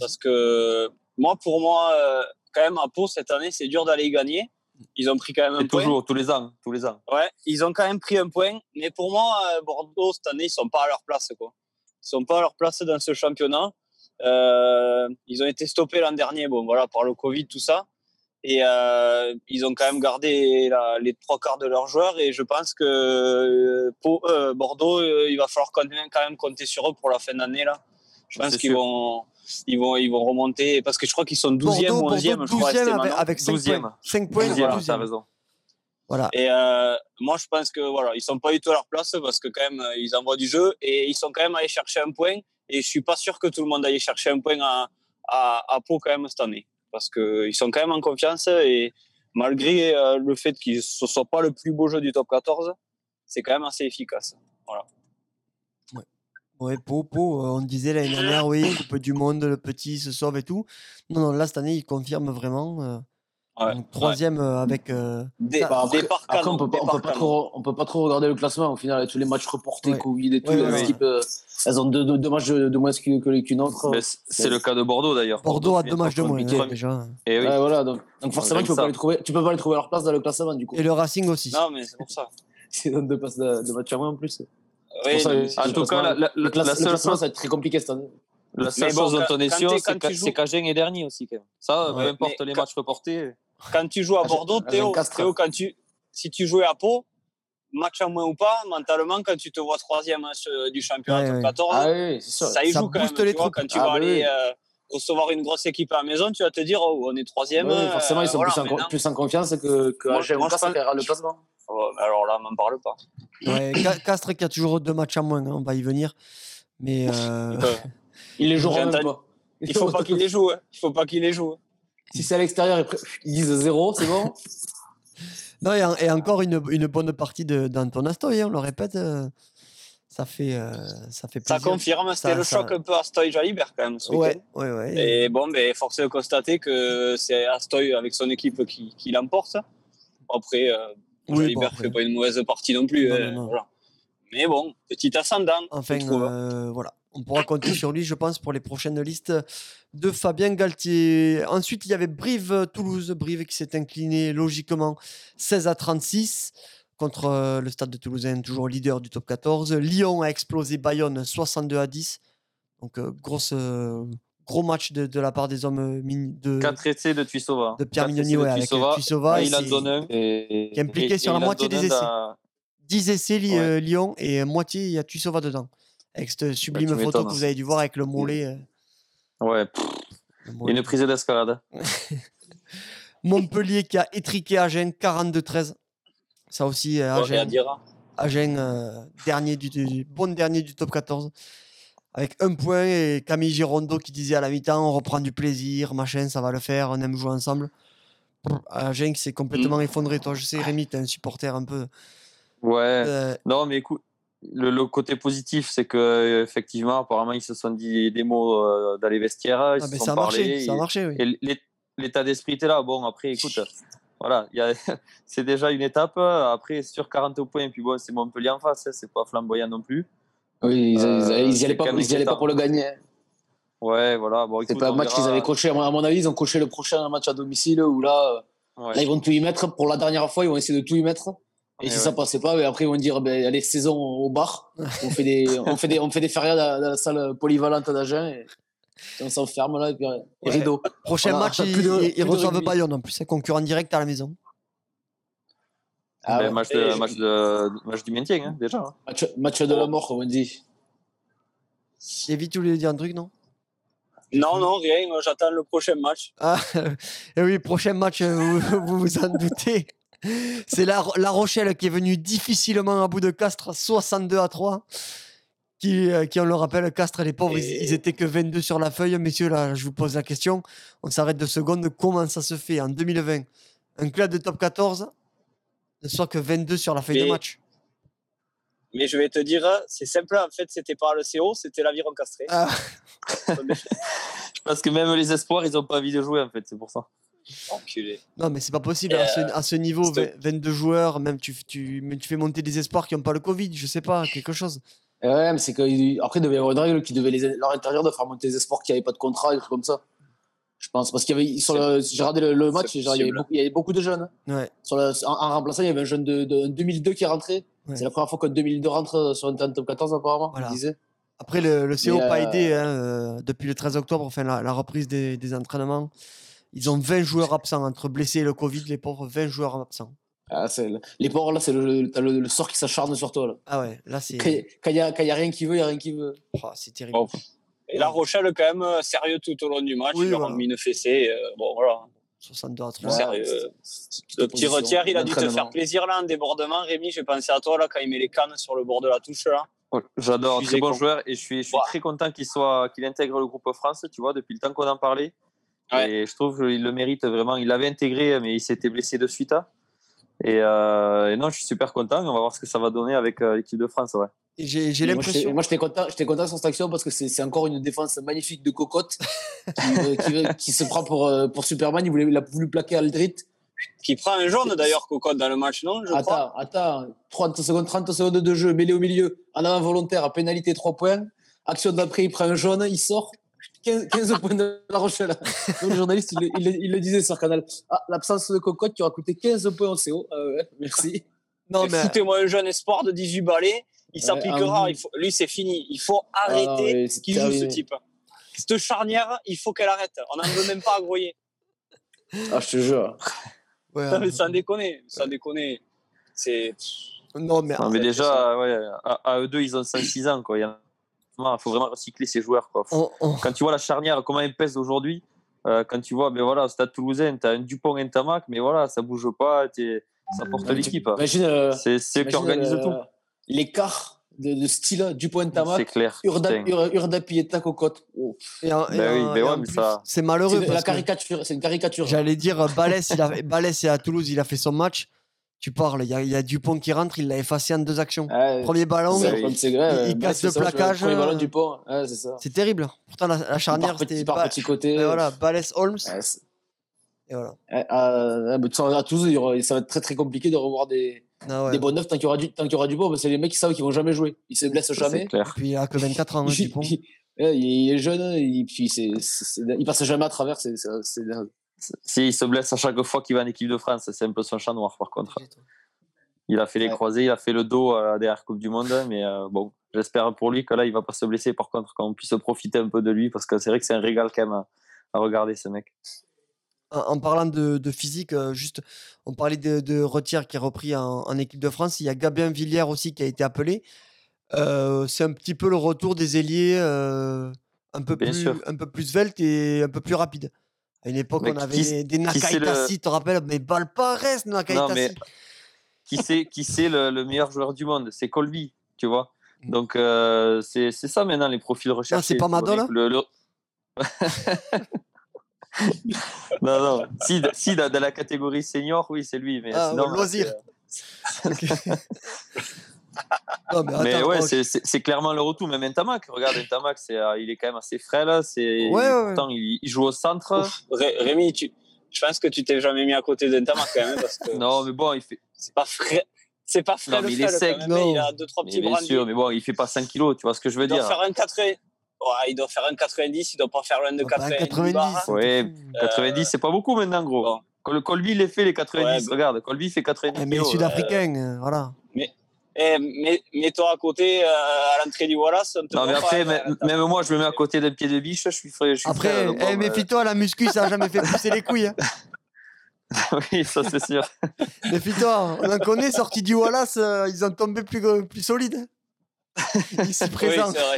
Parce que moi, pour moi, euh, quand même, à Pau, cette année, c'est dur d'aller gagner. Ils ont pris quand même un Et point. toujours, tous les ans, tous les ans. Ouais, ils ont quand même pris un point. Mais pour moi, euh, Bordeaux, cette année, ils sont pas à leur place. Quoi. Ils sont pas à leur place dans ce championnat. Euh, ils ont été stoppés l'an dernier, bon, voilà, par le Covid, tout ça. Et euh, ils ont quand même gardé la- les trois quarts de leurs joueurs. Et je pense que euh, euh, Bordeaux, euh, il va falloir quand même, quand même compter sur eux pour la fin d'année. Là. Je pense qu'ils vont, ils vont, ils vont remonter. Parce que je crois qu'ils sont 12e Bordeaux, ou 11e. Bordeaux, je crois, 12e c'était avec, avec 5 12e. points. 5 points, Deuxième, 12e. t'as raison. Voilà. Et euh, moi, je pense que voilà, ils sont pas du tout à leur place parce que quand même, ils envoient du jeu et ils sont quand même allés chercher un point. Et je suis pas sûr que tout le monde aille chercher un point à, à, à Pau quand même cette année, parce que ils sont quand même en confiance et malgré euh, le fait qu'ils ne soient pas le plus beau jeu du top 14, c'est quand même assez efficace. Ouais, Pau, Pau, euh, on disait l'année dernière, oui, Coupe du Monde, le petit se sauve et tout. Non, non, là, cette année, il confirme vraiment. Ouais, donc, troisième euh, avec. euh, Dé- Bah, après, départ après, canon, on peut pas, on peut pas trop, on peut pas trop regarder le classement. Au final, avec tous les matchs reportés, Ouais. Covid et tout, les équipes, euh, elles ont deux, deux, deux matchs de, moins qu'une autre. C'est c'est le cas de Bordeaux d'ailleurs. Bordeaux a deux matchs de moins, déjà. Et oui. Ouais, voilà, donc, donc forcément, tu peux, ça. pas les trouver, tu peux pas les trouver à leur place dans le classement, du coup. Et le Racing aussi. Non, mais c'est pour ça. C'est dans deux passes de, de match à moins en plus. Oui, ça, En tout cas, Le, classement, ça va être très compliqué cette année. la seule chose dont on est sûr, c'est qu'Agen est dernier aussi. Quand même. Ça, peu importe les matchs reportés. Quand tu joues à Bordeaux, Théo. Théo, quand tu, si tu jouais à Pau, match en moins ou pas, mentalement, quand tu te vois troisième hein, ce- du championnat Ouais, top ouais. 14, Ah oui, c'est sûr. ça y Ça joue quand même. tu vois, quand tu Ah, vas bah aller oui. euh, recevoir une grosse équipe à la maison, tu vas te dire, oh, on est troisième. Ouais, forcément, ils sont euh, voilà, plus, en, plus en confiance que, que Moi, moi, Castres pense- le classement. Oh, alors là, m'en parle pas. Ouais, Castres qui a toujours deux matchs en moins, hein, on va y venir. Mais. euh, Euh, Ils les joueront J'ai même pas. il faut pas qu'il les joue. hein. Il faut pas qu'il les joue. Si c'est à l'extérieur, ils disent zéro, c'est bon. Non, et, en- et encore une, une bonne partie de- d'Anton Astoy, hein, on le répète. euh, ça, fait, euh, ça fait Ça plaisir. confirme, c'était Ça- le ça- choc un peu Astoy Jalibert quand même ce Ouais, week-end. ouais, ouais. Et bon, ben, force est de constater que c'est Astoy avec son équipe qui, qui l'emporte. Après, euh, Oui, Jalibert bon, fait pas une mauvaise partie non plus. Non, hein, non, non. voilà. Mais bon, petit ascendant. Enfin, euh, voilà. On pourra compter sur lui, je pense, pour les prochaines listes de Fabien Galtier. Ensuite, il y avait Brive-Toulouse. Brive qui s'est incliné logiquement 16 à 36 contre euh, le Stade de Toulousain, toujours leader du top 14. Lyon a explosé Bayonne 62 à 10. Donc, euh, grosse, euh, gros match de, de la part des hommes de, 4 essais de Tuissova. de Pierre Mignoni ouais, avec Tuissova. Ah, il en c'est donne un. Et, qui est impliqué et- sur et la moitié des essais. dans- 10 essais Ouais. Lyon et moitié, il y a Tuissova dedans. Avec cette sublime tu photo que vous avez dû voir avec le mollet. euh, Ouais, pff, le mollet. une prise d'escalade. Montpellier qui a étriqué Agen 42-13. Ça aussi, euh, Agen, hein. Agen, euh, dernier du, du- bon dernier du top 14. Avec un point et Camille Girondo qui disait à la mi-temps on reprend du plaisir, machin, ça va le faire, on aime jouer ensemble. Agen qui s'est complètement effondré. Toi, je sais, Rémi, t'es un supporter un peu. Ouais. euh, Non, mais écoute, le, le côté positif, c'est que euh, effectivement, apparemment, ils se sont dit des mots euh, dans les vestiaires, ils ah, se ben, sont ça a parlé. marché, ça a marché, oui. Et l'état d'esprit était là. Bon, après, écoute, voilà, c'est déjà une étape. Après, sur 40 points, puis bon, c'est Montpellier en face, hein, c'est pas flamboyant non plus. Oui, ils, Euh, ils- ils y c'est allaient pas, quand même ils y allaient pas inquiétant. pour le gagner. Ouais, voilà. Bon, C'est pas un match qu'ils avaient coché. À mon- avis, ils ont coché le prochain match à domicile où là, euh, Ouais. là, ils vont tout y mettre. Pour la dernière fois, ils vont essayer de tout y mettre. Et Ouais, si ouais. ça passait pas, ben après, ils vont dire ben, allez, saison au bar. on, fait des, on, fait des, on fait des férias dans, dans la salle polyvalente d'Agen. Et, et on s'enferme là. Et, puis, et Ouais. rideau. Prochain Voilà, match, ils, de reçoivent. Bayonne en plus, un concurrent direct à la maison. Ah ouais. match, de, match, de, match du maintien, hein, déjà. hein. match, match de la mort, comme on dit. Vite, tu voulais dire un truc, non? Non, non, rien. moi, J'attends le prochain match. Ah, et oui, prochain match, euh, vous vous, vous en doutez. C'est la, la Rochelle qui est venue difficilement à bout de Castres, 62 à 3. Qui, euh, qui on le rappelle, Castres, les pauvres, ils, Et- ils étaient que 22 sur la feuille. Messieurs, là, je vous pose la question. On s'arrête deux secondes. Comment ça se fait en 2020 un club de top 14 ne soit que 22 sur la feuille de match? Mais je vais te dire, c'est simple, en fait, c'était pas le CO, c'était l'aviron castré. Ah, Parce que même les espoirs, ils ont pas envie de jouer, en fait, c'est pour ça. Enculé. non, mais c'est pas possible. À, ce, à ce niveau, c'est- 20 22 joueurs, même tu, tu, mais tu fais monter des espoirs qui n'ont pas le Covid, je sais pas, quelque chose. Ouais, mais c'est qu'après, il devait y avoir une règle qui devait les, leur intérieur de faire monter les espoirs qui n'avaient pas de contrat, des trucs comme ça. Je pense. Parce qu'il y avait, sur le, j'ai regardé le, le match, genre, il, y avait beaucoup, il y avait beaucoup de jeunes. Ouais. Sur le, en, en remplaçant, il y avait un jeune de, de 2002 qui est rentré. Ouais. C'est la première fois qu'un 2002 rentre sur un top 14, apparemment. Voilà. disait. Après, le, le CO Mais, pas euh, aidé hein, euh, depuis le 13 octobre, enfin la, la reprise des, des entraînements. Ils ont 20 joueurs absents entre blessés et le Covid, les pauvres, 20 joueurs absents. Ah, les pauvres, là, c'est le, t'as le, le sort qui s'acharne sur toi. Là. Ah ouais, là c'est Quand il n'y a, il a rien qui veut, il n'y a rien qui veut. oh, c'est terrible. Bon. Et La Rochelle, quand même, euh, sérieux tout au long du match. Oui, leur voilà. ont mis une fessée. euh, bon, voilà. 62 à 3. Ouais. sérieux. Le petit retière, il a dû te faire plaisir là en débordement. Rémi, j'ai pensé à toi là quand il met les cannes sur le bord de la touche là. J'adore, très bon joueur et je suis, je suis Ouah. très content qu'il soit, qu'il intègre le groupe France, tu vois, depuis le temps qu'on en parlait. Ouais. Et je trouve qu'il le mérite vraiment. Il l'avait intégré, mais il s'était blessé de suite. hein. Et, euh, et non, je suis super content. On va voir ce que ça va donner avec euh, l'équipe de France. Ouais. J'ai l'impression. moi, j'étais content, content sur cette action parce que c'est encore une défense magnifique de Cocotte qui, euh, qui, se prend pour, pour Superman. Il, voulait, il a voulu plaquer Aldrit. Qui prend un jaune d'ailleurs, Cocotte, dans le match, non je crois. Attends, 30 secondes, 30 secondes de jeu, mêlé au milieu, en avant volontaire, pénalité 3 points. Action d'après, il prend un jaune, il sort. 15, 15 points de la Rochelle. Donc, le journaliste, il, le- il le- il le disait sur Canal. Ah, l'absence de Cocotte qui aura coûté 15 points au CO. Ah ouais, merci. Non, mais Foutez-moi un jeune espoir de 18 balais. Il s'appliquera. faut- Lui, c'est fini. Il faut Ah, arrêter ouais, c'est qu'il joue ce type. Cette charnière, il faut qu'elle arrête. On n'en veut même pas à Groyer. Ah, je te jure. ouais, Non, mais sans déconner. Sans déconner. C'est. non, mais Non, mais déjà, ouais, à, à eux deux, ils ont 5-6 ans. Quoi. Il y a- il faut vraiment recycler ces joueurs. Quoi. on- on- Quand tu vois la charnière, comment elle pèse aujourd'hui, euh, quand tu vois, ben voilà, au Stade Toulousain, tu as un Dupont et un Tamac, mais voilà, ça bouge pas, ça porte l'équipe. Imagine, euh, C'est eux qui organisent euh, tout. L'écart de, de style du point de C'est Tamac, clair. Urda. Ur- Urda Pieta Cocotte. Oh. et en- et Ben oui, en- ben et ouais, en mais plus, ça- C'est malheureux C'est la parce que caricature, c'est une caricature. j'allais dire Balès, il a, Balès est à Toulouse, il a fait son match. Tu parles, il y a, y a Dupont qui rentre, il l'a effacé en deux actions. Ouais, Premier ballon, il- il casse le ça, plaquage, Premier ballon du pont, ouais, c'est ça. c'est terrible. Pourtant, la, charnière, petit, c'était part Ba- petit côté. et voilà, Balès Holmes. Et voilà. euh, à aura- ça va être très très compliqué de revoir des, Ah ouais. des bons neufs tant qu'il y aura du, tant qu'il y aura du bon, parce que c'est les mecs qui savent qu'ils vont jamais jouer. Ils se blessent jamais. C'est clair. Puis il a que 24 ans, hein, Dupont. il- est jeune, il, puis c'est, c'est- c'est- il passe jamais à travers. C'est, c'est, c'est- S'il se blesse à chaque fois qu'il va en équipe de France, c'est un peu son chat noir par contre. Il a fait les Ouais. croisés, il a fait le dos à la dernière Coupe du Monde, mais euh, bon, j'espère pour lui que là, il va pas se blesser. Par contre, qu'on puisse profiter un peu de lui, parce que c'est vrai que c'est un régal quand même à, à regarder ce mec. En, en parlant de, de physique, euh, juste, on parlait de, de Retière qui est repris en, en équipe de France. Il y a Gabin Villiers aussi qui a été appelé. Euh, c'est un petit peu le retour des ailiers euh, un, peu Bien plus, sûr. un peu plus svelte et un peu plus rapide. À une époque, Mais on avait qui- des, Nakaitasi, tu te rappelles? Mais reste, Nakaitasi. Non, mais qui c'est qui c'est le, le meilleur joueur du monde? C'est Colby, tu vois? Donc euh, c'est ça maintenant les profils recherchés. c'est pas Madola? le- le- non, non. Si, si dans dans la catégorie senior, oui, c'est lui. Mais Ah, sinon, loisir. c'est- Non, mais Mais attends, ouais, oh, c'est- c'est c'est clairement le retour. Même Ntamak, regarde Ntamak, c'est, euh, il est quand même assez frais là. C'est, Ouais, ouais, ouais. pourtant, il, il joue au centre. Ré- Rémi, tu... je pense que tu t'es jamais mis à côté d'un Tamac quand même. Parce que Non, mais bon, il fait. c'est pas frais. C'est pas frais Non, mais il est sec, même, non. Il a deux, trois mais petits bien brandis. sûr, mais bon, il fait pas 5 kilos, tu vois ce que je veux Il doit dire. faire un 80. Ouais, il doit faire un 90, il doit pas faire loin de bah, 80. 90. barres. c'est Ouais, fou. 90, c'est pas beaucoup maintenant, gros. bon. Col- Colby, il les fait les 90. Ouais, bah- Regarde, Colby fait 90 Eh, mais les kilos. Sud-Africains, euh. Eh, mets- Mets-toi à côté, euh, à l'entrée du Wallace. on te Non, mais voit après, pas, même, euh, même moi, je me mets à côté d'un pied de biche, je suis frais. Je suis Après, frais, donc eh, euh, méfie-toi, la muscu, ça a jamais fait pousser les couilles. hein. oui, ça c'est sûr. Méfie-toi, on en connaît, sortis du Wallace, euh, ils ont tombé plus, plus solides. Ici Oui, c'est vrai.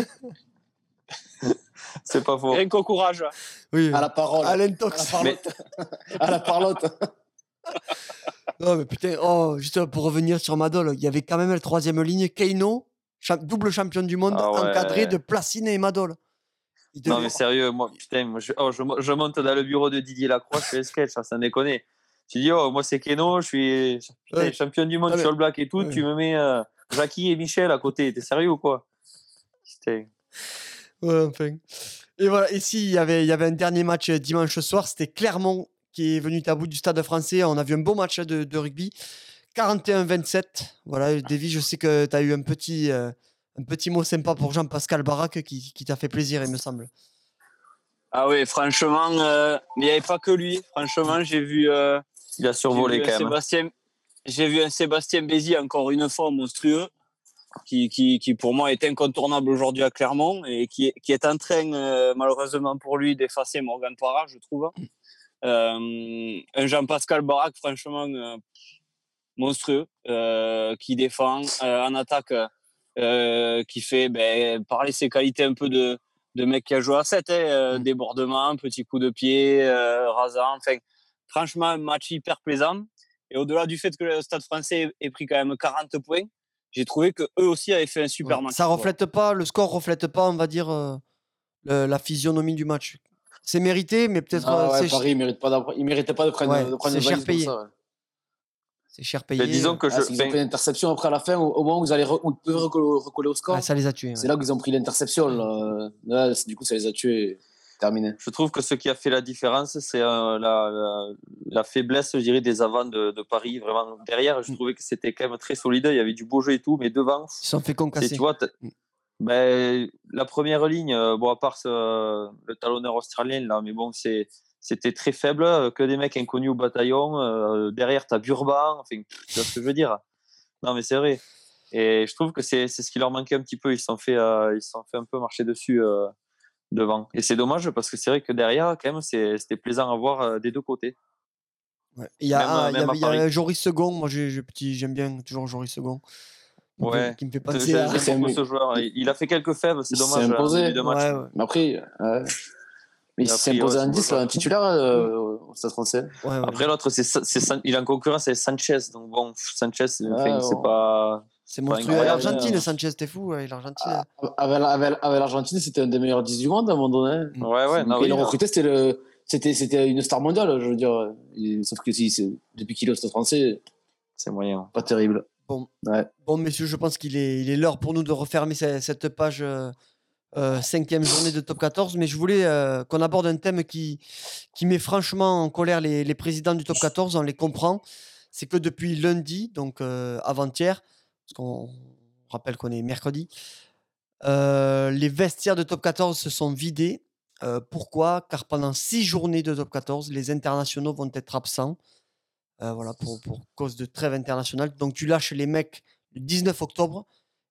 C'est pas faux. Rien qu'au courage. Oui, à la parole. À la Tox. parlotte. à la parlotte. Non, mais putain, oh, juste pour revenir sur Madol, il y avait quand même la troisième ligne, Keino, cha- double champion du monde, Ah ouais. encadré de Placine et Madol. Non, mais sérieux, moi, putain, moi, je, oh, je, mo- je monte dans le bureau de Didier Lacroix, je fais un sketch, ça, sans déconner. Tu dis, oh, moi c'est Keno, je suis putain, Ouais. champion du monde, Ah, je suis All Black et tout. Ouais. Tu me mets euh, Jackie et Michel à côté. T'es sérieux ou quoi? Putain. Ouais, enfin. Et voilà, si, il y avait, il y avait un dernier match euh, dimanche soir, c'était Clermont qui est venu à bout du stade français. On a vu un beau match hein, de, de rugby. 41-27. Voilà, Davy, je sais que tu as eu un petit, euh, un petit mot sympa pour Jean-Pascal Barak qui, qui t'a fait plaisir, il me semble. Ah oui, franchement, euh, mais il n'y avait pas que lui. Franchement, j'ai vu, euh, Il a survolé quand même. hein. Sébastien, j'ai vu un Sébastien Bézi encore une fois monstrueux, qui, qui, qui pour moi est incontournable aujourd'hui à Clermont et qui, est- qui est en train, euh, malheureusement pour lui, d'effacer Morgan Parra, je trouve. Euh, un Jean-Pascal Barak, franchement, euh, monstrueux, euh, qui défend en attaque, qui fait ben, parler ses qualités un peu de, de mec qui a joué à 7, hein, euh, Mm. débordement, petit coup de pied, rasant. Enfin, franchement, un match hyper plaisant. Et au-delà du fait que le Stade français ait pris quand même 40 points, j'ai trouvé que eux aussi avaient fait un super Ouais. match. Ça reflète pas, le score reflète pas, on va dire, euh, le- la physionomie du match. C'est mérité, mais peut-être Ah euh, ouais, Paris, il mérite pas d'appre- il méritait pas de prendre, Ouais, de prendre une cher payé. ça, ouais. c'est cher Mais payé. disons que Ah, je. qu'ils ont pris l'interception après à la fin, au, au moment où ils, allaient re- où ils pouvaient recoller, au score. Ouais, ça les a tués. C'est là qu'ils ont pris l'interception. Là. Là, c'est- du coup, ça les a tués. Terminé. Je trouve que ce qui a fait la différence, c'est euh, la, la, la faiblesse, je dirais, des avants de, de Paris. Vraiment, derrière, je Mm. trouvais que c'était quand même très solide. Il y avait du beau jeu et tout, mais devant, Ils se sont fait c'est, concasser. tu vois, t'as-. Ben, la première ligne, euh, bon, à part ce- le talonneur australien, là, mais bon, c'est, c'était très faible, euh, que des mecs inconnus au bataillon. euh, derrière, tu as Burban, enfin, tu vois ce que je veux dire. Non, mais c'est vrai. Et je trouve que c'est, c'est ce qui leur manquait un petit peu. Ils se sont fait, euh, ils fait un peu marcher dessus euh, devant. Et c'est dommage parce que c'est vrai que derrière, quand même, c'était plaisant à voir euh, des deux côtés. Ouais. Il y a, Même, un- euh, il y même il y a Paris. Joris Second, moi j'aime bien toujours Joris Second. Qui me fait- Ouais. Qui me fait J'aime penser à. C'est beaucoup un- ce joueur. Il il a fait quelques fèves, c'est dommage. euh, imposé. début de match. Ouais, ouais. Mais après, ouais. mais Et s'est imposé ouais, un c'est 10, bon, là, un titulaire euh, au Stade français. Ouais, ouais. Après, l'autre, c'est, c'est, San- il est en concurrence avec Sanchez. Donc bon, Sanchez, c'est, Ouais, c'est bon. pas. c'est monstrueux. incroyable, L'Argentine, hein. Sanchez, t'es fou, ouais, l'Argentine. Ah, Avec, avec- avec l'Argentine, c'était un des meilleurs 10 du monde à un moment donné. Ouais, ouais, non, il l'a non. recruté, c'était, le, c'était, c'était une star mondiale, je veux dire. Sauf que si, c'est- depuis qu'il est au Stade français, c'est moyen. pas terrible. Bon, messieurs, je pense qu'il est, il est l'heure pour nous de refermer ce- cette page euh, euh, cinquième journée de top 14. Mais je voulais euh, qu'on aborde un thème qui, qui met franchement en colère les, les présidents du top 14. On les comprend. C'est que depuis lundi, donc euh, avant-hier, parce qu'on rappelle qu'on est mercredi, les vestiaires de top 14 se sont vidés. Pourquoi? Car pendant six journées de top 14, les internationaux vont être absents. Euh, voilà, pour, pour cause de trêve internationale. Donc tu lâches les mecs le 19 octobre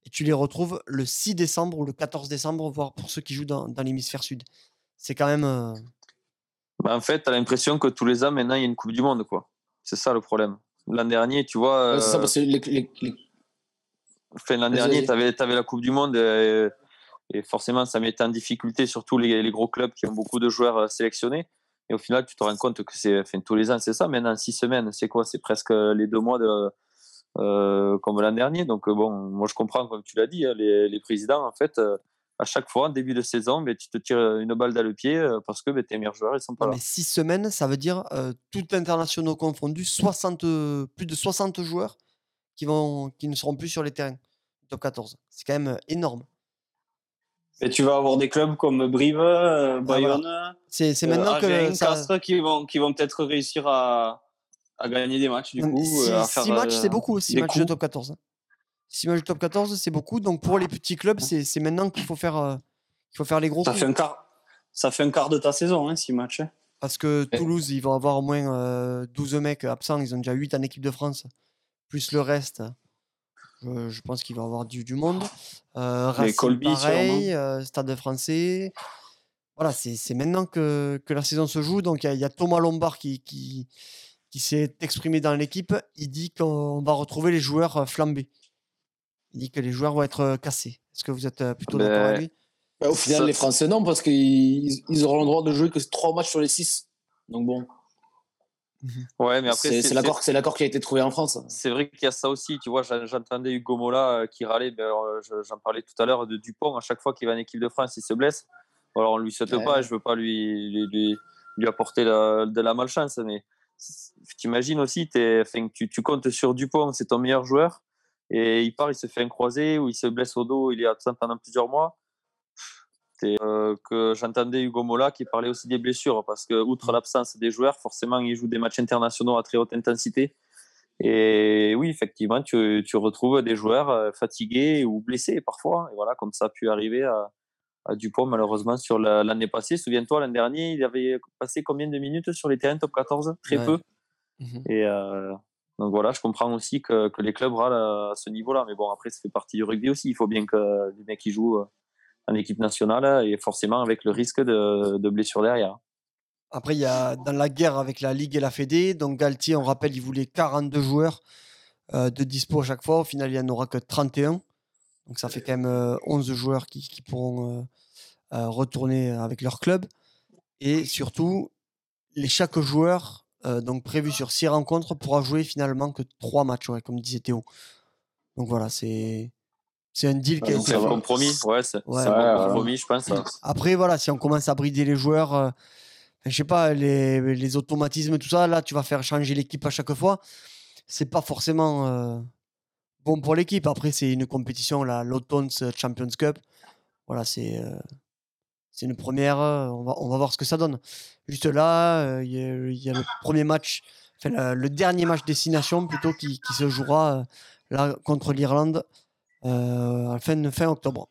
et tu les retrouves le 6 décembre ou le 14 décembre, voire pour ceux qui jouent dans, dans l'hémisphère sud. C'est quand même. euh, Bah, en fait, tu as l'impression que tous les ans, maintenant, il y a une Coupe du Monde. quoi. C'est ça le problème. L'an dernier, tu vois. C'est ça, euh, parce que les, les- les- Enfin, l'an dernier, tu avais, la Coupe du Monde et, et forcément, ça mettait en difficulté surtout les, les gros clubs qui ont beaucoup de joueurs euh, sélectionnés. Et au final, tu te rends compte que c'est enfin, tous les ans, c'est ça. Maintenant, six semaines, c'est quoi? C'est presque les deux mois de, euh, comme l'an dernier. Donc, euh, bon, moi, je comprends, comme tu l'as dit, hein, les, les présidents, en fait, euh, à chaque fois, en début de saison, ben, tu te tires une balle dans le pied parce que ben, tes meilleurs joueurs, ils sont pas non, là. mais six semaines, ça veut dire euh, tout internationaux confondus, 60, plus de 60 joueurs qui, vont, qui ne seront plus sur les terrains. Top 14. C'est quand même énorme. Et tu vas avoir des clubs comme Brive, euh, Bayonne, C'est c'est euh, maintenant que Agen, ça. Castres qui vont, qui vont peut-être réussir à, à gagner des matchs du coup. six, euh, matchs, euh, c'est beaucoup. 6 des matchs de top 14. 6 matchs de top 14, c'est beaucoup. Donc pour les petits clubs, c'est c'est maintenant qu'il faut, faire, euh, qu'il faut faire les gros Ça coups. fait un quart, ça fait un quart de ta saison, hein, six matchs. hein. Parce que Toulouse, ils vont avoir au moins euh, 12 mecs absents. Ils ont déjà 8 en équipe de France. Plus le reste. Euh, je pense qu'il va y avoir du, du monde. Euh, Racing, Colby, pareil. euh, Stade français. Voilà, c'est maintenant que, que la saison se joue. Donc il y, a- il y a Thomas Lombard qui, qui, qui s'est exprimé dans l'équipe. Il dit qu'on va retrouver les joueurs euh, flambés. Il dit que les joueurs vont être euh, cassés. Est-ce que vous êtes plutôt d'accord Ben, avec lui? Bah, au final, Ça- les Français, non, parce qu'ils ils auront le droit de jouer que 3 matchs sur les 6. Donc bon, Ouais, mais après, c'est l'accord c'est l'accord qui a été trouvé en France. C'est vrai qu'il y a ça aussi. Tu vois, j'en- j'entendais Hugo Mola euh, qui râlait. ben, euh, je- J'en parlais tout à l'heure de Dupont. À chaque fois qu'il va en équipe de France, il se blesse. Alors, on lui souhaite Ouais. pas. Je veux pas lui, lui, lui, lui apporter la- de la malchance. Mais t'imagines aussi, enfin, tu, tu comptes sur Dupont, c'est ton meilleur joueur, et il part, il se fait un croisé ou il se blesse au dos, il est absent pendant plusieurs mois. C'est, euh, que j'entendais Hugo Mola qui parlait aussi des blessures, parce que outre l'absence des joueurs, forcément, ils jouent des matchs internationaux à très haute intensité. Et oui, effectivement, tu, tu retrouves des joueurs euh, fatigués ou blessés parfois. Et voilà, comme ça a pu arriver à, à Dupont, malheureusement, sur la- l'année passée. Souviens-toi, l'an dernier, il avait passé combien de minutes sur les terrains top 14 Très Ouais. peu. Mhm. Et euh, donc voilà, je comprends aussi que, que les clubs râlent à ce niveau-là. Mais bon, après, ça fait partie du rugby aussi. Il faut bien que les mecs qui jouent en équipe nationale et forcément avec le risque de, de blessure derrière. Après, il y a dans la guerre avec la Ligue et la Fédé. Donc, Galtier, on rappelle, il voulait 42 joueurs euh, de dispo à chaque fois. Au final, il n'y en aura que 31. Donc, ça fait quand même euh, 11 joueurs qui, qui pourront euh, euh, retourner avec leur club. Et surtout, les, chaque joueur, euh, donc prévu sur 6 rencontres, pourra jouer finalement que 3 matchs, ouais, comme disait Théo. Donc voilà, c'est c'est un deal qui a été C'est un compromis, ouais, c'est Ouais. un Ouais, compromis, je pense. Après, voilà, si on commence à brider les joueurs, euh, je sais pas, les, les automatismes, tout ça, là, tu vas faire changer l'équipe à chaque fois. C'est pas forcément euh, bon pour l'équipe. Après, c'est une compétition, la l'Autumn Champions Cup. Voilà, c'est euh, c'est une première. On va, on va voir ce que ça donne. Juste là, il y, a- il y a le premier match, enfin, le, le dernier match destination plutôt qui, qui se jouera là contre l'Irlande fin, fin octobre.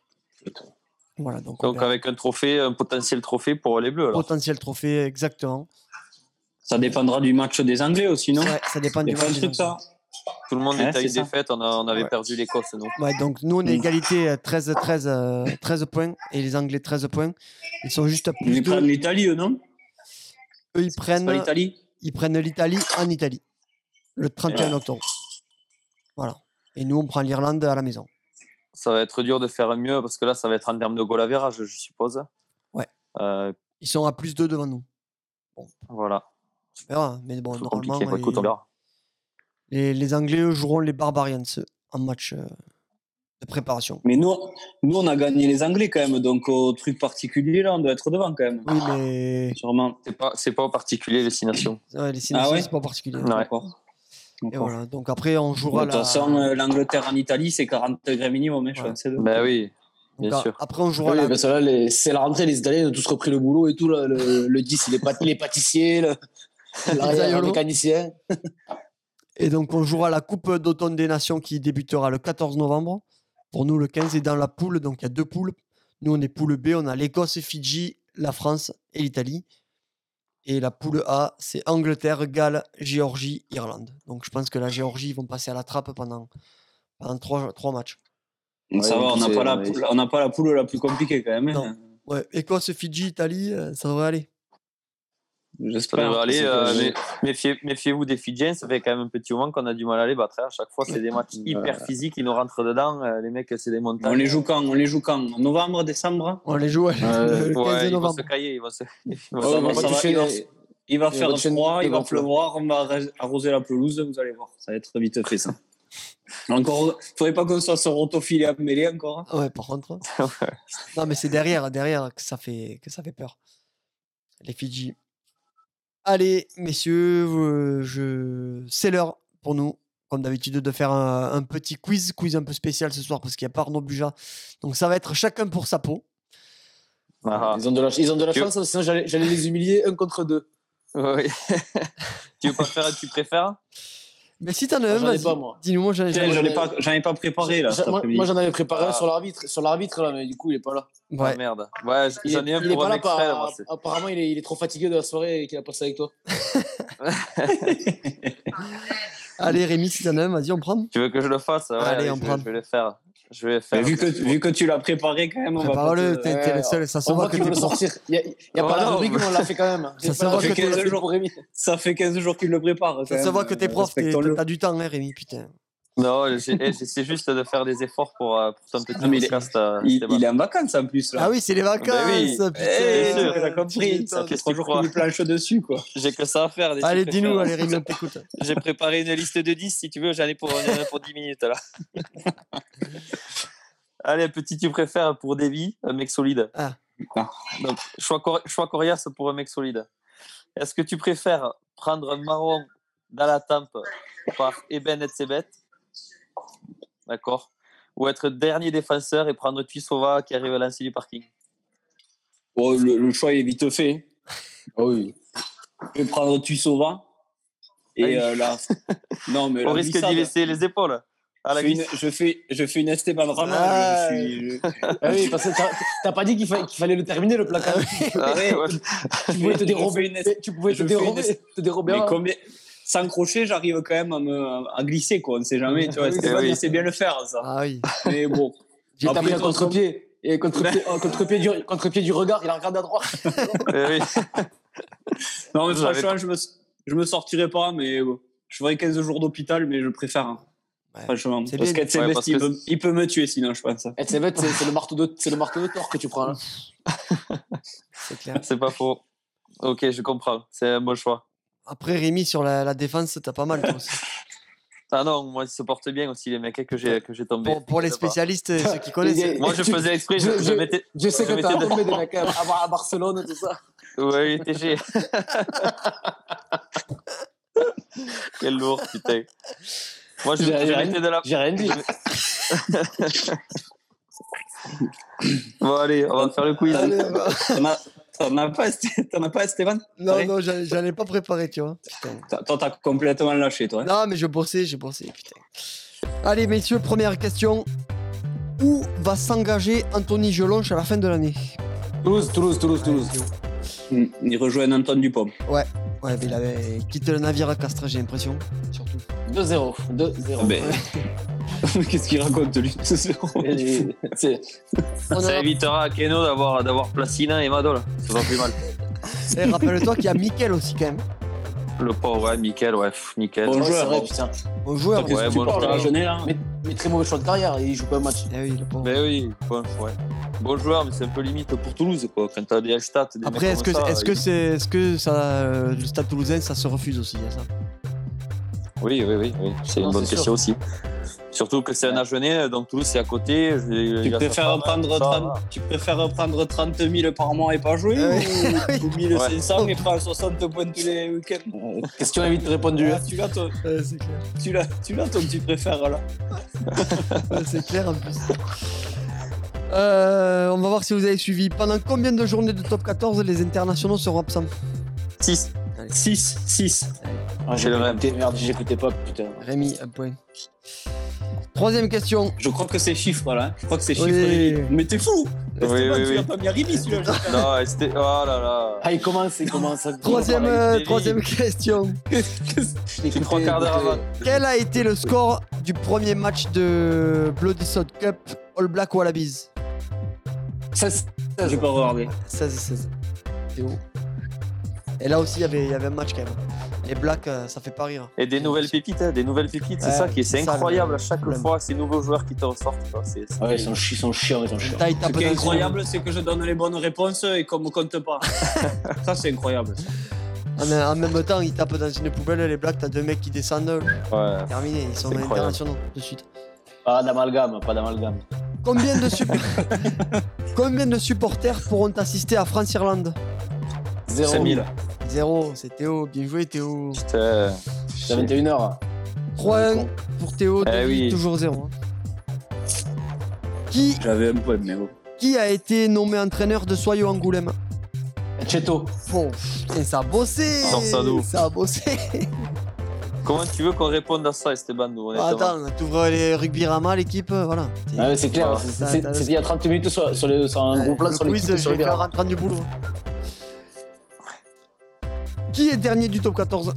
Voilà, donc, on Donc avec un trophée, un potentiel trophée pour les Bleus. alors. potentiel trophée, exactement. Ça dépendra du match des Anglais aussi, non? Ouais, ça dépend du match. truc ça Tout le monde Ouais, était à une défaite, on, a- on avait Ouais. perdu l'Écosse. Ouais, donc nous, on est égalité euh, 13, 13, euh, 13 points et les Anglais 13 points. Ils sont juste à plus Ils de. prennent l'Italie, eux, non? Eux, ils prennent l'Italie? ils prennent l'Italie en Italie le 31 octobre. Voilà. Et nous, on prend l'Irlande à la maison. Ça va être dur de faire mieux parce que là, ça va être en termes de goal average, je suppose. Ouais. Euh, Ils sont à plus 2 devant nous. voilà. On verra. Mais bon, normalement. Bah, écoute, on les, verra. les, les Anglais eux, joueront les Barbarians eux, en match euh, de préparation. Mais nous, nous, on a gagné les Anglais quand même, donc au truc particulier, là, on doit être devant quand même. Oui, mais Sûrement. C'est pas, c'est pas en particulier les six nations. ouais, les Six ouais c'est pas particulier. Ouais. D'accord. Et voilà. Donc après, on jouera De toute la... façon, euh, l'Angleterre en Italie, c'est 40 degrés minimum, hein, je Ouais. crois. Ben oui, donc, bien a- sûr. Après, on jouera Oui, la... là, les- c'est la rentrée, les Italiens ont tous repris le boulot et tout. Là, le, le 10, les, pat- les pâtissiers, le- l'arrière Zaiolo. mécanicien. Et donc, on jouera la Coupe d'automne des Nations qui débutera le 14 novembre. Pour nous, le 15 est dans la poule. Donc, il y a deux poules. Nous, on est poule B. On a l'Écosse, Fidji, la France et l'Italie. Et la poule A, c'est Angleterre, Galles, Géorgie, Irlande. Donc, je pense que la Géorgie, ils vont passer à la trappe pendant, pendant trois, trois matchs. Donc ça Ouais, va, on n'a pas, la ouais. poule- on n'a pas la poule la plus compliquée quand même. hein. Ouais, Écosse, Fidji, Italie, euh, ça devrait aller. J'espère. C'est euh, mais méfiez- Méfiez-vous des Fidjiens, ça fait quand même un petit moment qu'on a du mal à les battre. hein. À chaque fois, c'est des matchs hyper physiques, ils nous rentrent dedans. euh, Les mecs, c'est des montagnes. On les joue quand On les joue quand? En Novembre, décembre? On les joue ouais, le 15 Ouais, ils vont novembre. se cailler. Ils vont se... ils vont Ouais, se- Ça on va, ça il va- Il va Il va faire froid, il va pleuvoir, on va arroser la pelouse, vous allez voir. Ça va être vite fait ça. Encore, faudrait pas qu'on soit sur autofilé à mêler encore. hein. Ouais, par contre. non, mais c'est derrière, derrière que ça fait, que ça fait peur. Les Fidji. Allez, messieurs, euh, je... c'est l'heure pour nous, comme d'habitude, de faire un, un petit quiz, quiz un peu spécial ce soir parce qu'il n'y a pas Arnaud Buja. Donc ça va être chacun pour sa peau. Ah, Ils ont de la, ils ont de la chance, sinon j'allais les humilier un contre deux. oui. tu veux pas faire un tu préfères? Mais si t'en as un, j'en ai vas-y. Dis-nous, moi j'en ai Tiens, j'en ai- J'en ai pas, j'en ai pas préparé là. Cet moi, après-midi. moi, j'en avais préparé un Ah. sur l'arbitre, sur l'arbitre là, mais du coup il est pas là. Ah, Ouais. merde. Ouais, Il j'en est, ai un il est pour pas un là, extrait. par- moi, c'est- apparemment il est, il est trop fatigué de la soirée et qu'il a passé avec toi. Allez, Rémi, si t'en as un, vas-y, on prend. Tu veux que je le fasse? Ouais, Allez, on je, prend. je vais le faire. Je vais le Mais faire. vu, que, vu que tu l'as préparé quand même, on va te- t'es t'es le seul, ça se voit que veut le sortir. Il n'y a, y a Oh, pas la non, rubrique, mais- on l'a fait quand même. Ça se pas voit fait que pour- t'es- fait pour Rémi. Ça fait 15 jours qu'il le prépare. Ça se voit que t'es prof, t'as du temps, hein, Rémi, putain. Non, eh, j'essaie juste de faire des efforts pour, euh, pour ton petit mais est- podcast. euh, Il, il est en vacances en plus là. Ah oui, c'est les vacances, Ben oui. putain. Eh, sûr. t'as compris, ça fait trois jours qu'il planche dessus quoi. J'ai que ça à faire. des Allez, dis-nous, allez, Rémi, on t'écoute. J'ai préparé une liste de 10 si tu veux, j'en ai pour, pour 10 minutes là. Allez, petit tu préfères pour Davy, un mec solide? Ah. Donc, choix, cor- choix coriace pour un mec solide. Est-ce que tu préfères prendre un marron dans la tempe par Eben Etzebet. D'accord Ou être dernier défenseur et prendre Tuisova qui arrive à lancer du parking. Bon, le, le choix est vite fait. Ah oui. Je vais prendre Tussova. Et euh, là. Non, mais la risque d'y laisser les épaules. À la je, fais une, je, fais, je fais une Esteban Rama. Ah, je suis, je- Ah oui, parce que t'as- pas dit qu'il fa- qu'il fallait le terminer le placard. Ah, tu pouvais te dérober. une Tu pouvais te une dérober. Te dérober. Mais combien, sans crochet, j'arrive quand même à, me, à glisser, quoi. On ne sait jamais. Tu vois, Oui, Esteban, oui. il sait bien le faire, ça. Ah oui. Mais bon. J'ai tapé un contre-pied. Et contre-pied oh, contre-pied du, regard, il a regardé à droite. Eh oui. Non, mais franchement, je me, je me sortirai pas, mais bon, je ferai 15 jours d'hôpital, mais je préfère. hein. Ouais. Franchement. Parce qu'Etzebet, Ouais, il, que il peut me tuer sinon, je pense. Et c'est le marteau de, le marteau de Thor que tu prends là. C'est clair. C'est pas faux. Ok, je comprends. C'est un bon choix. Après, Rémi, sur la, la défense, t'as pas mal toi aussi. Ah non, moi, ils se portent bien aussi, les mecs que j'ai que j'ai tombé. Pour, pour les spécialistes, ceux qui connaissent. Moi, je Tu- faisais exprès, je, je- je je- mettais. Je sais Je que t'as mettais de- tombé des mecs à, à Barcelone et tout ça. Oui, TG. Quel lourd, putain. Moi, je, J'ai- je j'ai rien- mettais de la. J'ai rien dit. Bon, allez, on va faire le quiz. Allez, va- T'en as- pas, t'en as pas, Stéphane? Non, Allez. non, j'en ai pas préparé, tu vois. Toi, t'as complètement lâché, toi. hein? Non, mais je bossais, j'ai bossé, putain. Allez, messieurs, première question. Où va s'engager Anthony Gelonche à la fin de l'année? Toulouse, Toulouse, Toulouse, Toulouse. Il rejoint Antoine Dupont. Ouais, mais il avait quitté le navire à Castres, j'ai l'impression. Surtout. 2-0. 2-0. Qu'est-ce qu'il raconte, lui. Et- Ça évitera à Keno d'avoir d'avoir Placina et Madol. Ça va plus mal. Eh, Rappelle-toi qu'il y a Mickel aussi, quand même. Le pauvre, ouais, Mickaël, ouais, pff, Mickaël. Bon Ouais, joueur, vrai, hein. putain. Bon joueur. Ouais, bon joueur. là Mais, mais très mauvais choix de carrière, il joue pas un match. Eh oui, le pauvre. Ben oui, bon, ouais. Bon joueur, mais c'est un peu limite pour Toulouse, quoi. Quand t'as des stats, des Après, est-ce que, ça, est-ce que c'est, est-ce que ça, euh, le Stade Toulousain, ça se refuse aussi, il y a ça? Oui, oui, oui, oui. c'est Non, une bonne c'est question aussi. Surtout que c'est un Agenais, donc Toulouse c'est à côté. je- Tu préfères, prendre ça, 30, voilà. tu préfères prendre 30 000 par mois et pas jouer ou, ou 1500 et prendre 60 points tous les week-ends? Euh, Question vite répondue. Ah, Tu l'as, clair. tu l'as, tu l'as, toi, que tu préfères, là. Ouais, c'est clair en plus. Euh, on va voir si vous avez suivi. Pendant combien de journées de top 14 les internationaux seront absents? 6. 6, 6. Ah, C'est j'ai le même. Merde, j'écoutais pas, putain. Rémi, un point. Troisième question. Je crois que c'est chiffre, là. hein. Je crois que c'est chiffre. Oui. Mais t'es fou Oui, Esteban, oui, tu oui. l'as pas mis à Ribi, celui-là. Non, c'était. Oh là là. Ah, il commence, il commence. à- Troisième, euh, troisième question. C'est trois quarts d'heure avant. Quel a été le score du premier match de Bloody Sod Cup All Black Wallabies? Ça, c'est- J'ai pas regardé. 16-16. Théo. Et là aussi, il y avait- il y avait un match quand même. Et Black, euh, ça fait pas rire. Et des nouvelles pépites, hein, des nouvelles pépites, c'est ça qui est, c'est incroyable à chaque fois, ces nouveaux joueurs qui te ressortent. C'est, c'est... Ouais, ils sont, chiants, ils sont chiants. Ce qui est incroyable, c'est que je donne les bonnes réponses et qu'on me compte pas. ça, c'est incroyable. En, même temps, ils tapent dans une poubelle, les Blacks, t'as deux mecs qui descendent. Ouais. Terminé, ils sont internationaux de suite. Pas d'amalgame, pas d'amalgame. Combien de. Combien de supporters pourront assister à France-Irlande? 0 000. 4-0, c'est Théo. Bien joué, Théo. Putain, à 21h. 3-1 pour Théo, eh toujours 0. Hein. Qui, J'avais un point, mais qui a été nommé entraîneur de Soyeux Angoulême? Cheto. Bon, et ça a bossé. Ça a bossé. Comment tu veux qu'on réponde à ça, Esteban nous, Attends, t'ouvres les rugby Rama, l'équipe, euh, voilà. Ah c'est clair, c'est- ah, il y a 30 minutes sur, sur, les- sur un gros plan sur les Oui, je vais du boulot. Qui est dernier du top 14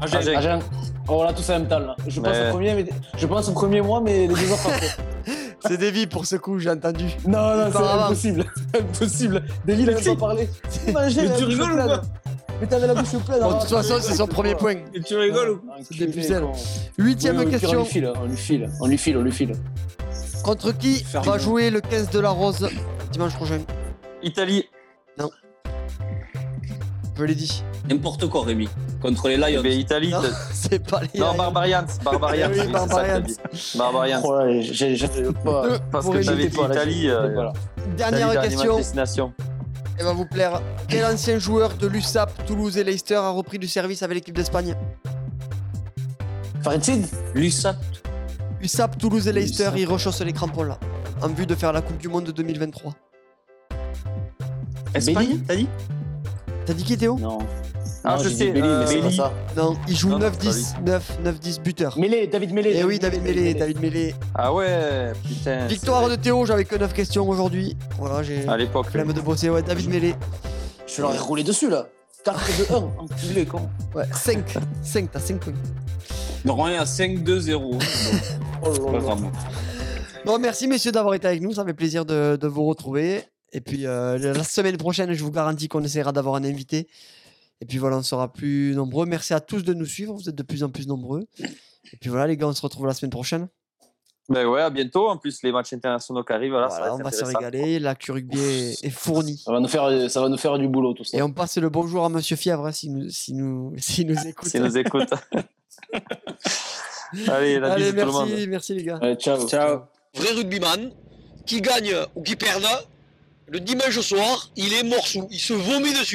Agen. Agen. Oh là, tous en même temps là. Je pense Mais- au premier, mais je pense au premier mois, mais les deux autres après. C'est Davy pour ce coup, j'ai entendu. Non, non, c'est impossible. impossible. David, il a pas parlé. Mais tu bouche rigoles ou quoi Mais t'avais la bouche pleine. Bon, de toute façon, c'est son premier point. Et tu rigoles ou C'est des pucelles. Huitième question. On lui file, on lui file, on lui file, on lui file. Contre qui va bien. jouer le 15 de la Rose dimanche prochain? Italie. Je l'ai dit. N'importe quoi, Rémi. Contre les Lions. Eh ben, Italie. Non, c'est pas les. Non, Barbarians. Barbarians. Oui, oui, Barbarians. dit. Barbarians. Oh là, j'ai j'ai pas. Deux Parce que J'étais dit Italie. euh. Italie, Dernière question. destination. Elle va vous plaire. Quel ancien joueur de l'USAP, Toulouse et Leicester a repris du service avec l'équipe d'Espagne? Farid Sid Lussat. USAP, Toulouse et Leicester, ils rechaussent les crampons là. En vue de faire la Coupe du Monde de 2023. Espagne, t'as dit? T'as dit qui Théo? Non. Ah, je sais, mais c'est pas ça. Non, il joue Non, non, 9-10. 9, 9-10 buteur. Mêlé, David Mêlé. Eh oui, David Mélé, David Mélé. Ah ouais, putain. Victoire de Théo, j'avais que 9 questions aujourd'hui. Voilà, j'ai. À l'époque. flemme de bosser. Ouais, David Mélé. Je leur ai roulé dessus là. 4 de 1, enculé con. Ouais, 5. 5, t'as 5 points. Normalement, il y a 5-2-0. Oh C'est là pas là. grave. Bon, merci messieurs d'avoir été avec nous. Ça fait plaisir de, de vous retrouver. Et puis euh, la semaine prochaine, je vous garantis qu'on essaiera d'avoir un invité. Et puis voilà, on sera plus nombreux. Merci à tous de nous suivre. Vous êtes de plus en plus nombreux. Et puis voilà, les gars, on se retrouve la semaine prochaine. Ben ouais, à bientôt. En plus, les matchs internationaux qui arrivent, là, ça Voilà, va on va se régaler. La Q Rugby est, est fournie. Ça va, nous faire, ça va nous faire du boulot tout ça. Et on passe le bonjour à Monsieur Fièvre hein, s'il nous, s'il nous, s'il nous écoute. S'ils nous écoutent. Allez, la Allez, bise tout le monde. merci, merci les gars. Allez, ciao. Ciao. Vrai rugbyman, qui gagne ou qui perde, le dimanche soir, il est morceau, il se vomit dessus.